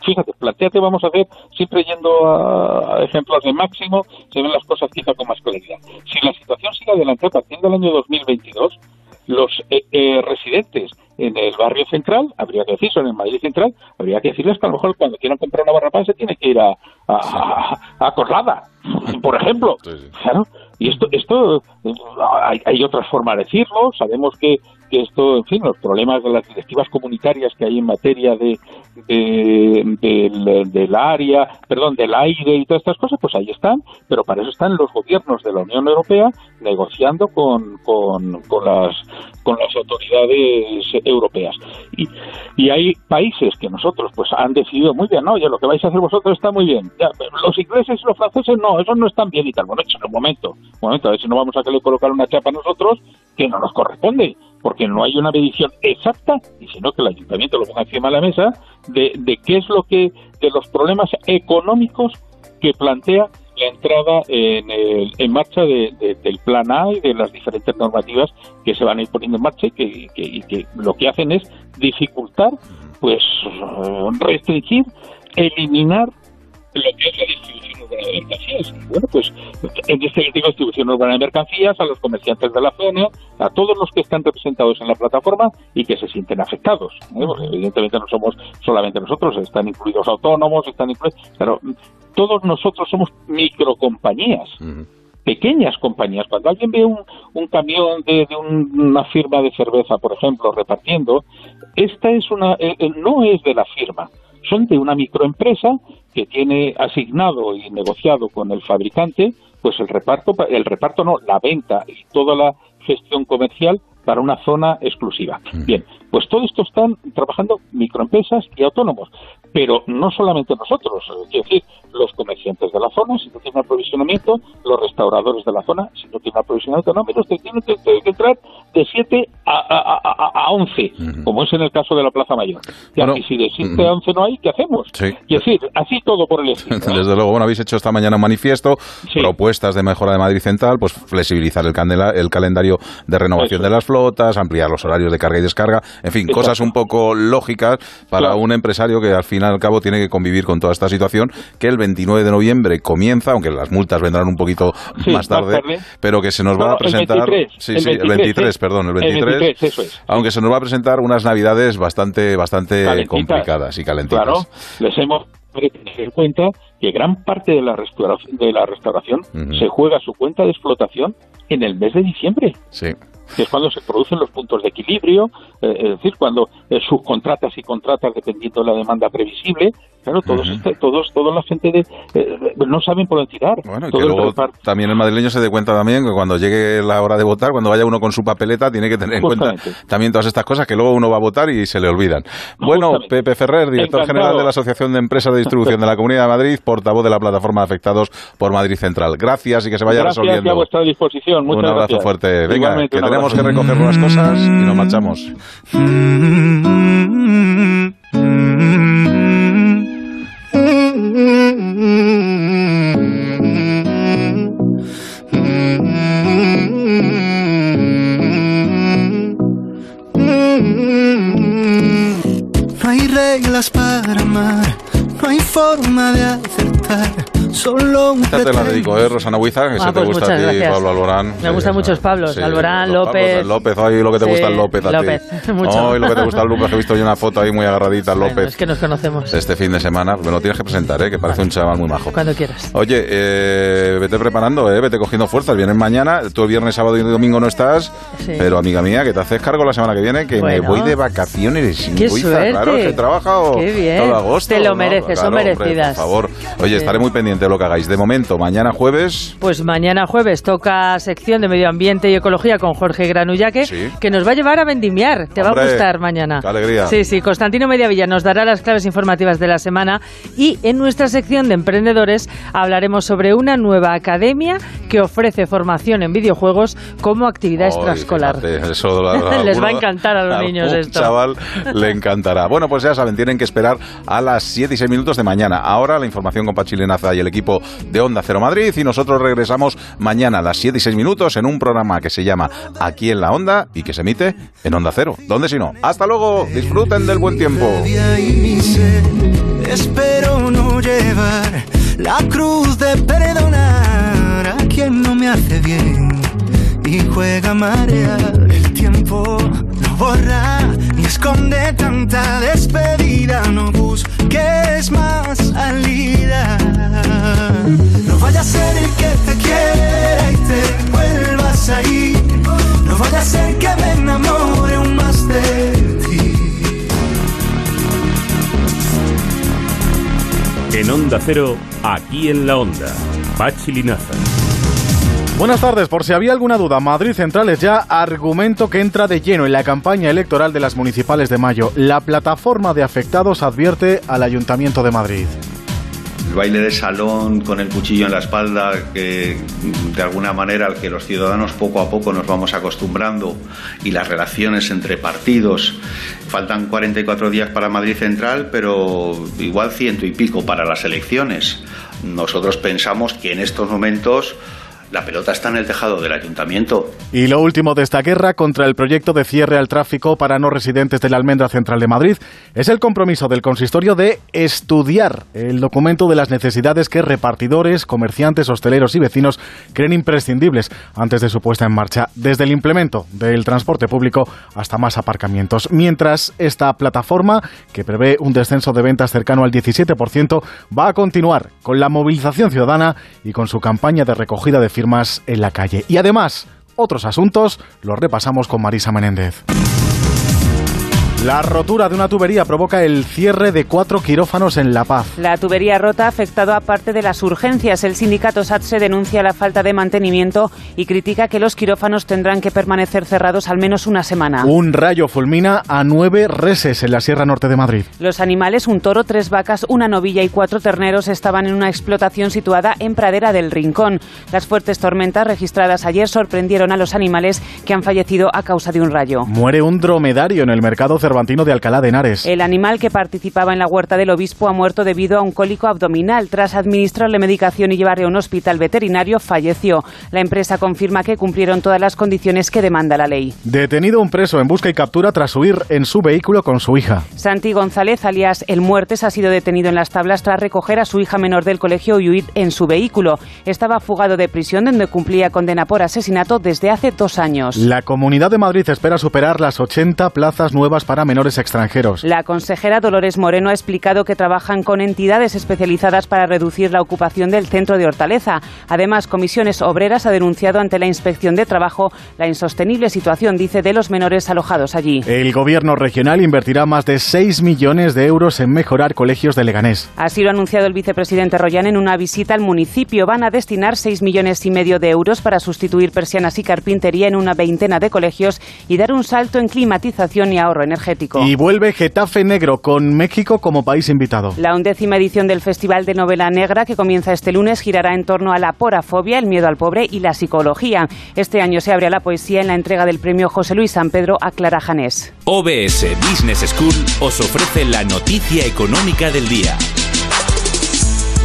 fíjate, planteate, vamos a hacer, siempre yendo a, a ejemplos de máximo, se ven las cosas quizá con más claridad. Si la situación sigue adelante a partir del año 2022, los eh, eh, residentes en el barrio central, habría que decirlo, en el Madrid central, habría que decirles que a lo mejor cuando quieran comprar una barra pan se tiene que ir a, a, a- a Coslada, por ejemplo. Claro. Y esto, esto eh, hay, hay otras formas de decirlo. Sabemos que, que esto, en fin, los problemas de las directivas comunitarias que hay en materia de, de- del, área, perdón, del aire y todas estas cosas, pues ahí están. Pero para eso están los gobiernos de la Unión Europea negociando con, con, las con las autoridades europeas. Y, y hay países que nosotros pues han decidido muy bien, no, oye, lo que vais a hacer vosotros está muy bien. Ya, los ingleses y los franceses no, esos no están bien y tal. Bueno, en un momento, un momento, a ver si no vamos a querer colocar una chapa nosotros que no nos corresponde, porque no hay una medición exacta, y sino que el ayuntamiento lo ponga encima de la mesa, de, de qué es lo que, de los problemas económicos que plantea la entrada en, el- en marcha de- de- del plan A y de las diferentes normativas que se van a ir poniendo en marcha y que, que- y que lo que hacen es dificultar, pues restringir, eliminar lo que es la distribución urbana de mercancías. Bueno, pues en este distribución urbana de mercancías, a los comerciantes de la zona, a todos los que están representados en la plataforma y que se sienten afectados. ¿eh? Porque evidentemente no somos solamente nosotros, están incluidos autónomos, están incluidos... Pero todos nosotros somos microcompañías pequeñas compañías. Cuando alguien ve un, un camión de, de un- una firma de cerveza, por ejemplo, repartiendo, esta es una, eh, eh, no es de la firma, son de una microempresa que tiene asignado y negociado con el fabricante, pues el reparto, pa- el reparto no, la venta y toda la gestión comercial para una zona exclusiva. Bien, pues todo esto están trabajando microempresas y autónomos, pero no solamente nosotros, es decir, los comerciantes de la zona, si no tienen aprovisionamiento, los restauradores de la zona, si no tienen aprovisionamiento, no, menos tienen que, que entrar de 7 a, a, a, a 11, como es en el caso de la Plaza Mayor. Y Bueno, así, si de 7 a 11 no hay, ¿qué hacemos? Sí. Y es decir, así todo por el estilo. Desde luego, bueno, habéis hecho esta mañana un manifiesto, propuestas de mejora de Madrid Central, pues flexibilizar el, candela- el calendario de renovación de las flotas, ampliar los horarios de carga y descarga, en fin, Exacto. cosas un poco lógicas para Claro. un empresario que al fin y al cabo tiene que convivir con toda esta situación, que el 29 de noviembre comienza, aunque las multas vendrán un poquito Sí, más tarde, más tarde. pero que se nos va a el presentar... 23, sí, el sí, el 23, 23, sí. perdón, el El 23, 23, eso es. aunque se nos va a presentar unas navidades bastante, bastante Calentitas. complicadas y calentitas. Claro, les hemos que tener en cuenta que gran parte de la restauración, de la restauración Ujú. se juega su cuenta de explotación en el mes de diciembre. Sí. Que es cuando se producen los puntos de equilibrio, eh, es decir, cuando eh, subcontratas y contratas dependiendo de la demanda previsible. Claro, todos, este- todos, toda la gente de, eh, no saben por dónde tirar. Bueno, y que luego también el madrileño se dé cuenta también que cuando llegue la hora de votar, cuando vaya uno con su papeleta, tiene que tener en cuenta también todas estas cosas que luego uno va a votar y se le olvidan. Bueno, Justamente. Pepe Ferrer, director Encantado. general de la Asociación de Empresas de Distribución de la Comunidad de Madrid, portavoz de la plataforma de afectados por Madrid Central. Gracias y que se vaya Gracias y a resolviendo. vuestra disposición. Muchas un abrazo gracias. fuerte. Venga, Igualmente, que tenemos que recoger unas cosas y nos marchamos. No hay reglas para amar, no hay forma de acertar, solo un Esta te la dedico, ¿eh, Rosana Huiza? Que Ah, se te pues gusta a muchas ti, gracias. Pablo Alborán. Me gustan muchos Pablos, Sí, Alborán, los López. Pablos, López, ay, lo que te Sí, gusta el López a López, ti. mucho. Ay, lo que te gusta el López, que he visto yo una foto ahí muy agarradita, al Bueno, López. es que nos conocemos. Este fin de semana, me lo tienes que presentar, ¿eh? que parece un chaval muy majo. Cuando quieras. Oye, eh, vete preparando, ¿eh? vete cogiendo fuerzas. Vienes mañana, tú el viernes, sábado y domingo no estás. Sí. Pero amiga mía, que te haces cargo la semana que viene, que me Bueno. voy de vacaciones. ¡Qué Huiza, suerte! Claro, que he trabajado ¡Qué bien! todo agosto. Te lo ¿no? mereces, son Claro, hombre, merecidas. por favor. Oye, estaré muy pendiente de lo que hagáis. De momento, mañana jueves. Pues mañana jueves toca sección de medio ambiente y ecología con Jorge Granullaque, Sí. que nos va a llevar a vendimiar. Te va Hombre, a gustar mañana. qué alegría. Sí, sí. Constantino Mediavilla nos dará las claves informativas de la semana y en nuestra sección de emprendedores hablaremos sobre una nueva academia que ofrece formación en videojuegos como actividad Ay, extraescolar. fíjate, eso la- Les va a encantar a los niños esto. chaval le encantará. Bueno, pues ya saben, tienen que esperar a las 7 y 6 minutos de mañana. Ahora la información con Pachilenaza y el equipo de Onda Cero Madrid y nosotros regresamos mañana a las 7 y 6 minutos en un programa que se llama Aquí en la Onda y que se emite en Onda Cero. ¿Dónde si no? Hasta luego, disfruten del buen tiempo. Espero no llevar la cruz de perdonar a quien no me hace bien y juega marear. El tiempo borra ni esconde tanta despedida, no busques más salida. No vaya a ser el que te quiera y te vuelvas a ir. No vaya a ser que me enamore aún más de ti. En Onda Cero, aquí en la Onda, Pachi Linaza. Buenas tardes, por si había alguna duda, Madrid Central es ya argumento que entra de lleno en la campaña electoral de las municipales de mayo. La plataforma de afectados advierte al Ayuntamiento de Madrid. El baile de salón con el cuchillo en la espalda, que de alguna manera al que los ciudadanos poco a poco nos vamos acostumbrando, y las relaciones entre partidos. Faltan 44 días para Madrid Central, pero igual ciento y pico para las elecciones. Nosotros pensamos que en estos momentos la pelota está en el tejado del ayuntamiento. Y lo último de esta guerra contra el proyecto de cierre al tráfico para no residentes de la Almendra Central de Madrid es el compromiso del consistorio de estudiar el documento de las necesidades que repartidores, comerciantes, hosteleros y vecinos creen imprescindibles antes de su puesta en marcha, desde el implemento del transporte público hasta más aparcamientos. Mientras esta plataforma, que prevé un descenso de ventas cercano al 17%, va a continuar con la movilización ciudadana y con su campaña de recogida de firmas en la calle. Y además, otros asuntos los repasamos con Marisa Menéndez. La rotura de una tubería provoca el cierre de cuatro quirófanos en La Paz. La tubería rota ha afectado a parte de las urgencias. El sindicato SATSE denuncia la falta de mantenimiento y critica que los quirófanos tendrán que permanecer cerrados al menos una semana. Un rayo fulmina a nueve reses en la Sierra Norte de Madrid. Los animales, un toro, tres vacas, una novilla y cuatro terneros, estaban en una explotación situada en Pradera del Rincón. Las fuertes tormentas registradas ayer sorprendieron a los animales que han fallecido a causa de un rayo. Muere un dromedario en el mercado Cervantino de Alcalá de Henares. El animal que participaba en la huerta del obispo ha muerto debido a un cólico abdominal. Tras administrarle medicación y llevarle a un hospital veterinario, falleció. La empresa confirma que cumplieron todas las condiciones que demanda la ley. Detenido un preso en busca y captura tras huir en su vehículo con su hija. Santi González, alias El Muertes, ha sido detenido en las tablas tras recoger a su hija menor del colegio y huir en su vehículo. Estaba fugado de prisión donde cumplía condena por asesinato desde hace dos años. La Comunidad de Madrid espera superar las 80 plazas nuevas para menores extranjeros. La consejera Dolores Moreno ha explicado que trabajan con entidades especializadas para reducir la ocupación del centro de Hortaleza. Además, Comisiones Obreras ha denunciado ante la Inspección de Trabajo la insostenible situación, dice, de los menores alojados allí. El gobierno regional invertirá más de 6 millones de euros en mejorar colegios de Leganés. Así lo ha anunciado el vicepresidente Royan en una visita al municipio. Van a destinar 6 millones y medio de euros para sustituir persianas y carpintería en una veintena de colegios y dar un salto en climatización y ahorro energético. Y vuelve Getafe Negro con México como país invitado. La undécima edición del Festival de Novela Negra, que comienza este lunes, girará en torno a la porafobia, el miedo al pobre y la psicología. Este año se abre a la poesía en la entrega del premio José Luis San Pedro a Clara Janés. OBS Business School os ofrece la noticia económica del día.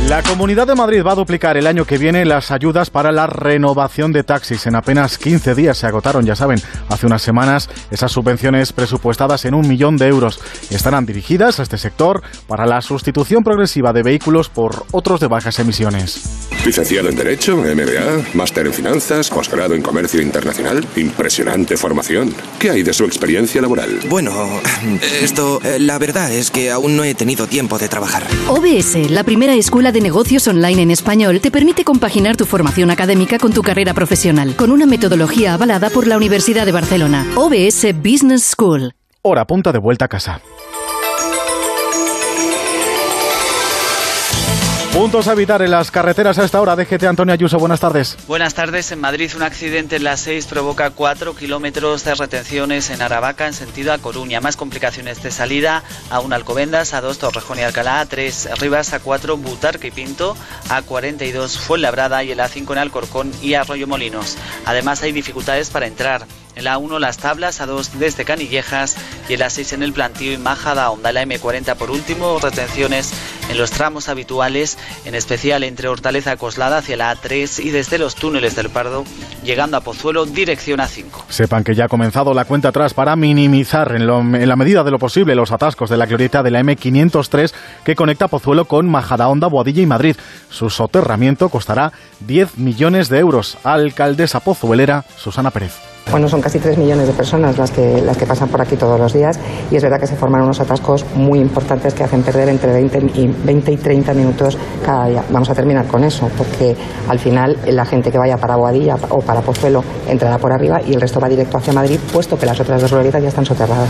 La Comunidad de Madrid va a duplicar el año que viene las ayudas para la renovación de taxis. En apenas 15 días se agotaron, ya saben, hace unas semanas esas subvenciones presupuestadas en un millón de euros estarán dirigidas a este sector para la sustitución progresiva de vehículos por otros de bajas emisiones. Licenciado en Derecho, MBA, máster en Finanzas, posgrado en Comercio Internacional. Impresionante formación. ¿Qué hay de su experiencia laboral? Bueno, esto, eh, la verdad es que aún no he tenido tiempo de trabajar. OBS, la primera escuela de negocios online en español, te permite compaginar tu formación académica con tu carrera profesional, con una metodología avalada por la Universidad de Barcelona. OBS Business School. Hora punta de vuelta a casa. Puntos a evitar en las carreteras a esta hora. DGT Antonio Ayuso, buenas tardes. Buenas tardes. En Madrid, un accidente en la 6 provoca 4 kilómetros de retenciones en Aravaca en sentido a Coruña. Más complicaciones de salida a 1 Alcobendas, a 2 Torrejón y Alcalá, a 3 Rivas, a 4 Butarque y Pinto, a 42 Fuenlabrada y el A5 en Alcorcón y Arroyo Molinos. Además, hay dificultades para entrar. En la 1 las tablas, a 2 desde Canillejas y en la 6 en el plantío y Majada Onda. La M40 por último, retenciones en los tramos habituales, en especial entre Hortaleza Coslada hacia la A3 y desde los túneles del Pardo, llegando a Pozuelo dirección A5. Sepan que ya ha comenzado la cuenta atrás para minimizar en la medida de lo posible los atascos de la glorieta de la M503 que conecta Pozuelo con Majadahonda, Boadilla y Madrid. Su soterramiento costará 10 millones de euros. Alcaldesa pozuelera Susana Pérez. Bueno, son casi 3 millones de personas las que, las que pasan por aquí todos los días y es verdad que se forman unos atascos muy importantes que hacen perder entre 20 y, 20 y 30 minutos cada día. Vamos a terminar con eso porque al final la gente que vaya para Boadilla o para Pozuelo entrará por arriba y el resto va directo hacia Madrid puesto que las otras dos glorietas ya están soterradas.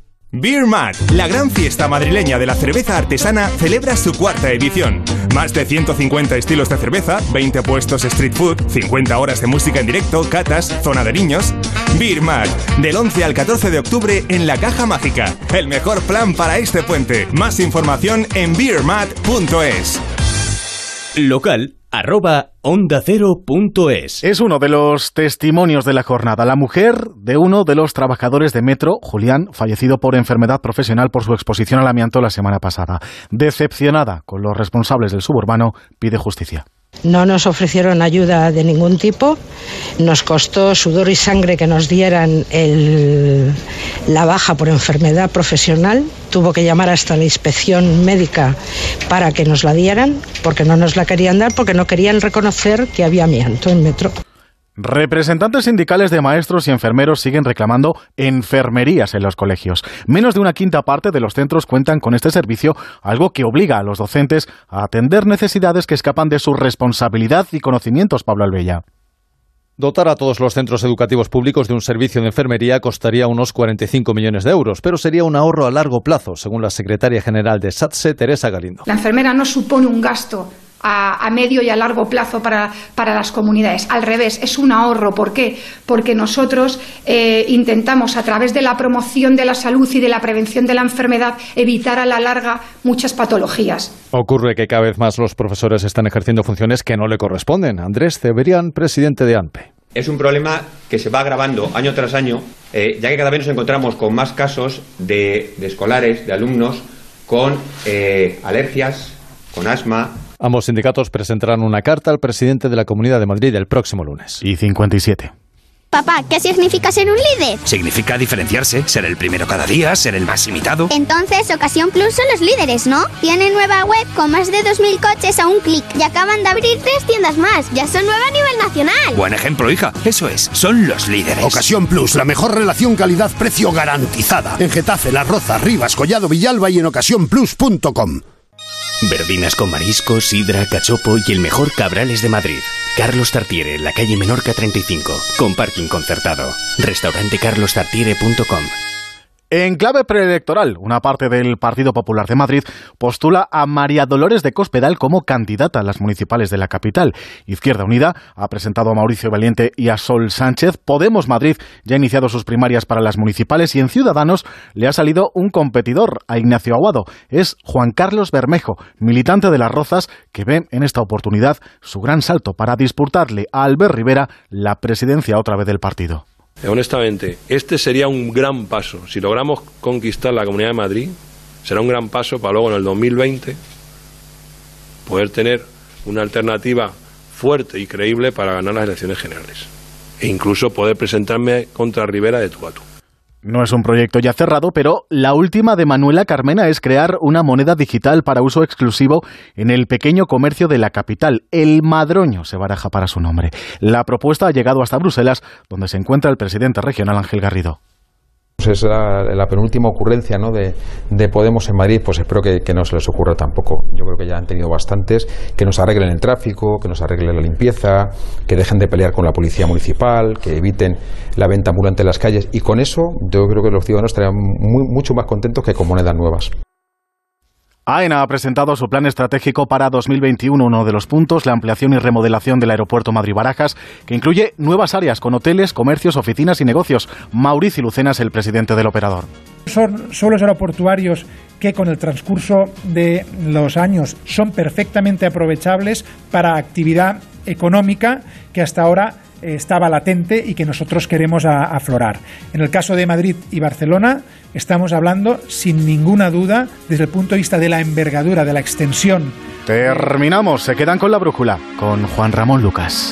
Beer Mat, la gran fiesta madrileña de la cerveza artesana, celebra su cuarta edición. Más de 150 estilos de cerveza, 20 puestos street food, 50 horas de música en directo, catas, zona de niños. Beer Mat, del 11 al 14 de octubre en la Caja Mágica. El mejor plan para este puente. Más información en beermat.es. Local arroba onda cero punto es. Es uno de los testimonios de la jornada. La mujer de uno de los trabajadores de Metro, Julián, fallecido por enfermedad profesional por su exposición al amianto la semana pasada. Decepcionada con los responsables del suburbano, pide justicia. No nos ofrecieron ayuda de ningún tipo. Nos costó sudor y sangre que nos dieran la baja por enfermedad profesional, tuvo que llamar hasta la inspección médica para que nos la dieran, porque no nos la querían dar, porque no querían reconocer que había amianto en metro. Representantes sindicales de maestros y enfermeros siguen reclamando enfermerías en los colegios. Menos de una quinta parte de los centros cuentan con este servicio, algo que obliga a los docentes a atender necesidades que escapan de su responsabilidad y conocimientos, Pablo Albella. Dotar a todos los centros educativos públicos de un servicio de enfermería costaría unos 45 millones de euros, pero sería un ahorro a largo plazo, según la secretaria general de SATSE, Teresa Galindo. La enfermera no supone un gasto a, a, medio y a largo plazo para, para, las comunidades. Al revés, es un ahorro. ¿Por qué? Porque nosotros eh, intentamos, a través de la promoción de la salud y de la prevención de la enfermedad, evitar a la larga muchas patologías. Ocurre que cada vez más los profesores están ejerciendo funciones que no le corresponden. Andrés Ceberian, presidente de ANPE. Es un problema que se va agravando año tras año, eh, ya que cada vez nos encontramos con más casos de, de escolares, de alumnos, con eh, alergias, con asma, Ambos sindicatos presentarán una carta al presidente de la Comunidad de Madrid el próximo lunes. Y 57. Papá, ¿qué significa ser un líder? Significa diferenciarse, ser el primero cada día, ser el más imitado. Entonces, Ocasión Plus son los líderes, ¿no? Tienen nueva web con más de 2.000 coches a un clic y acaban de abrir tres tiendas más. Ya son nueve a nivel nacional. Buen ejemplo, hija. Eso es, son los líderes. Ocasión Plus, la mejor relación calidad-precio garantizada. En Getafe, Las Rozas, Rivas, Collado, Villalba y en ocasiónplus.com. Verdinas con marisco, sidra, cachopo y el mejor Cabrales de Madrid. Carlos Tartiere, la calle Menorca 35, con parking concertado. Restaurantecarlostartiere.com En clave preelectoral, una parte del Partido Popular de Madrid postula a María Dolores de Cospedal como candidata a las municipales de la capital. Izquierda Unida ha presentado a Mauricio Valiente y a Sol Sánchez. Podemos Madrid ya ha iniciado sus primarias para las municipales y en Ciudadanos le ha salido un competidor a Ignacio Aguado. Es Juan Carlos Bermejo, militante de Las Rozas, que ve en esta oportunidad su gran salto para disputarle a Albert Rivera la presidencia otra vez del partido. Honestamente, este sería un gran paso. Si logramos conquistar la Comunidad de Madrid, será un gran paso para luego en el 2020 poder tener una alternativa fuerte y creíble para ganar las elecciones generales. E incluso poder presentarme contra Rivera de tú a tú. No es un proyecto ya cerrado, pero la última de Manuela Carmena es crear una moneda digital para uso exclusivo en el pequeño comercio de la capital. El Madroño se baraja para su nombre. La propuesta ha llegado hasta Bruselas, donde se encuentra el presidente regional Ángel Garrido. Es la, penúltima ocurrencia ¿no? de, de, Podemos en Madrid, pues espero que, no se les ocurra tampoco. Yo creo que ya han tenido bastantes, que nos arreglen el tráfico, que nos arreglen la limpieza, que dejen de pelear con la policía municipal, que eviten la venta ambulante en las calles. Y con eso yo creo que los ciudadanos estarían muy, mucho más contentos que con monedas nuevas. AENA ha presentado su plan estratégico para 2021, uno de los puntos, la ampliación y remodelación del aeropuerto Madrid-Barajas, que incluye nuevas áreas con hoteles, comercios, oficinas y negocios. Mauricio Lucena es el presidente del operador. Son suelos aeroportuarios que con el transcurso de los años son perfectamente aprovechables para actividad económica que hasta ahora estaba latente y que nosotros queremos aflorar. En el caso de Madrid y Barcelona estamos hablando sin ninguna duda desde el punto de vista de la envergadura, de la extensión. Terminamos, se quedan con la brújula, con Juan Ramón Lucas.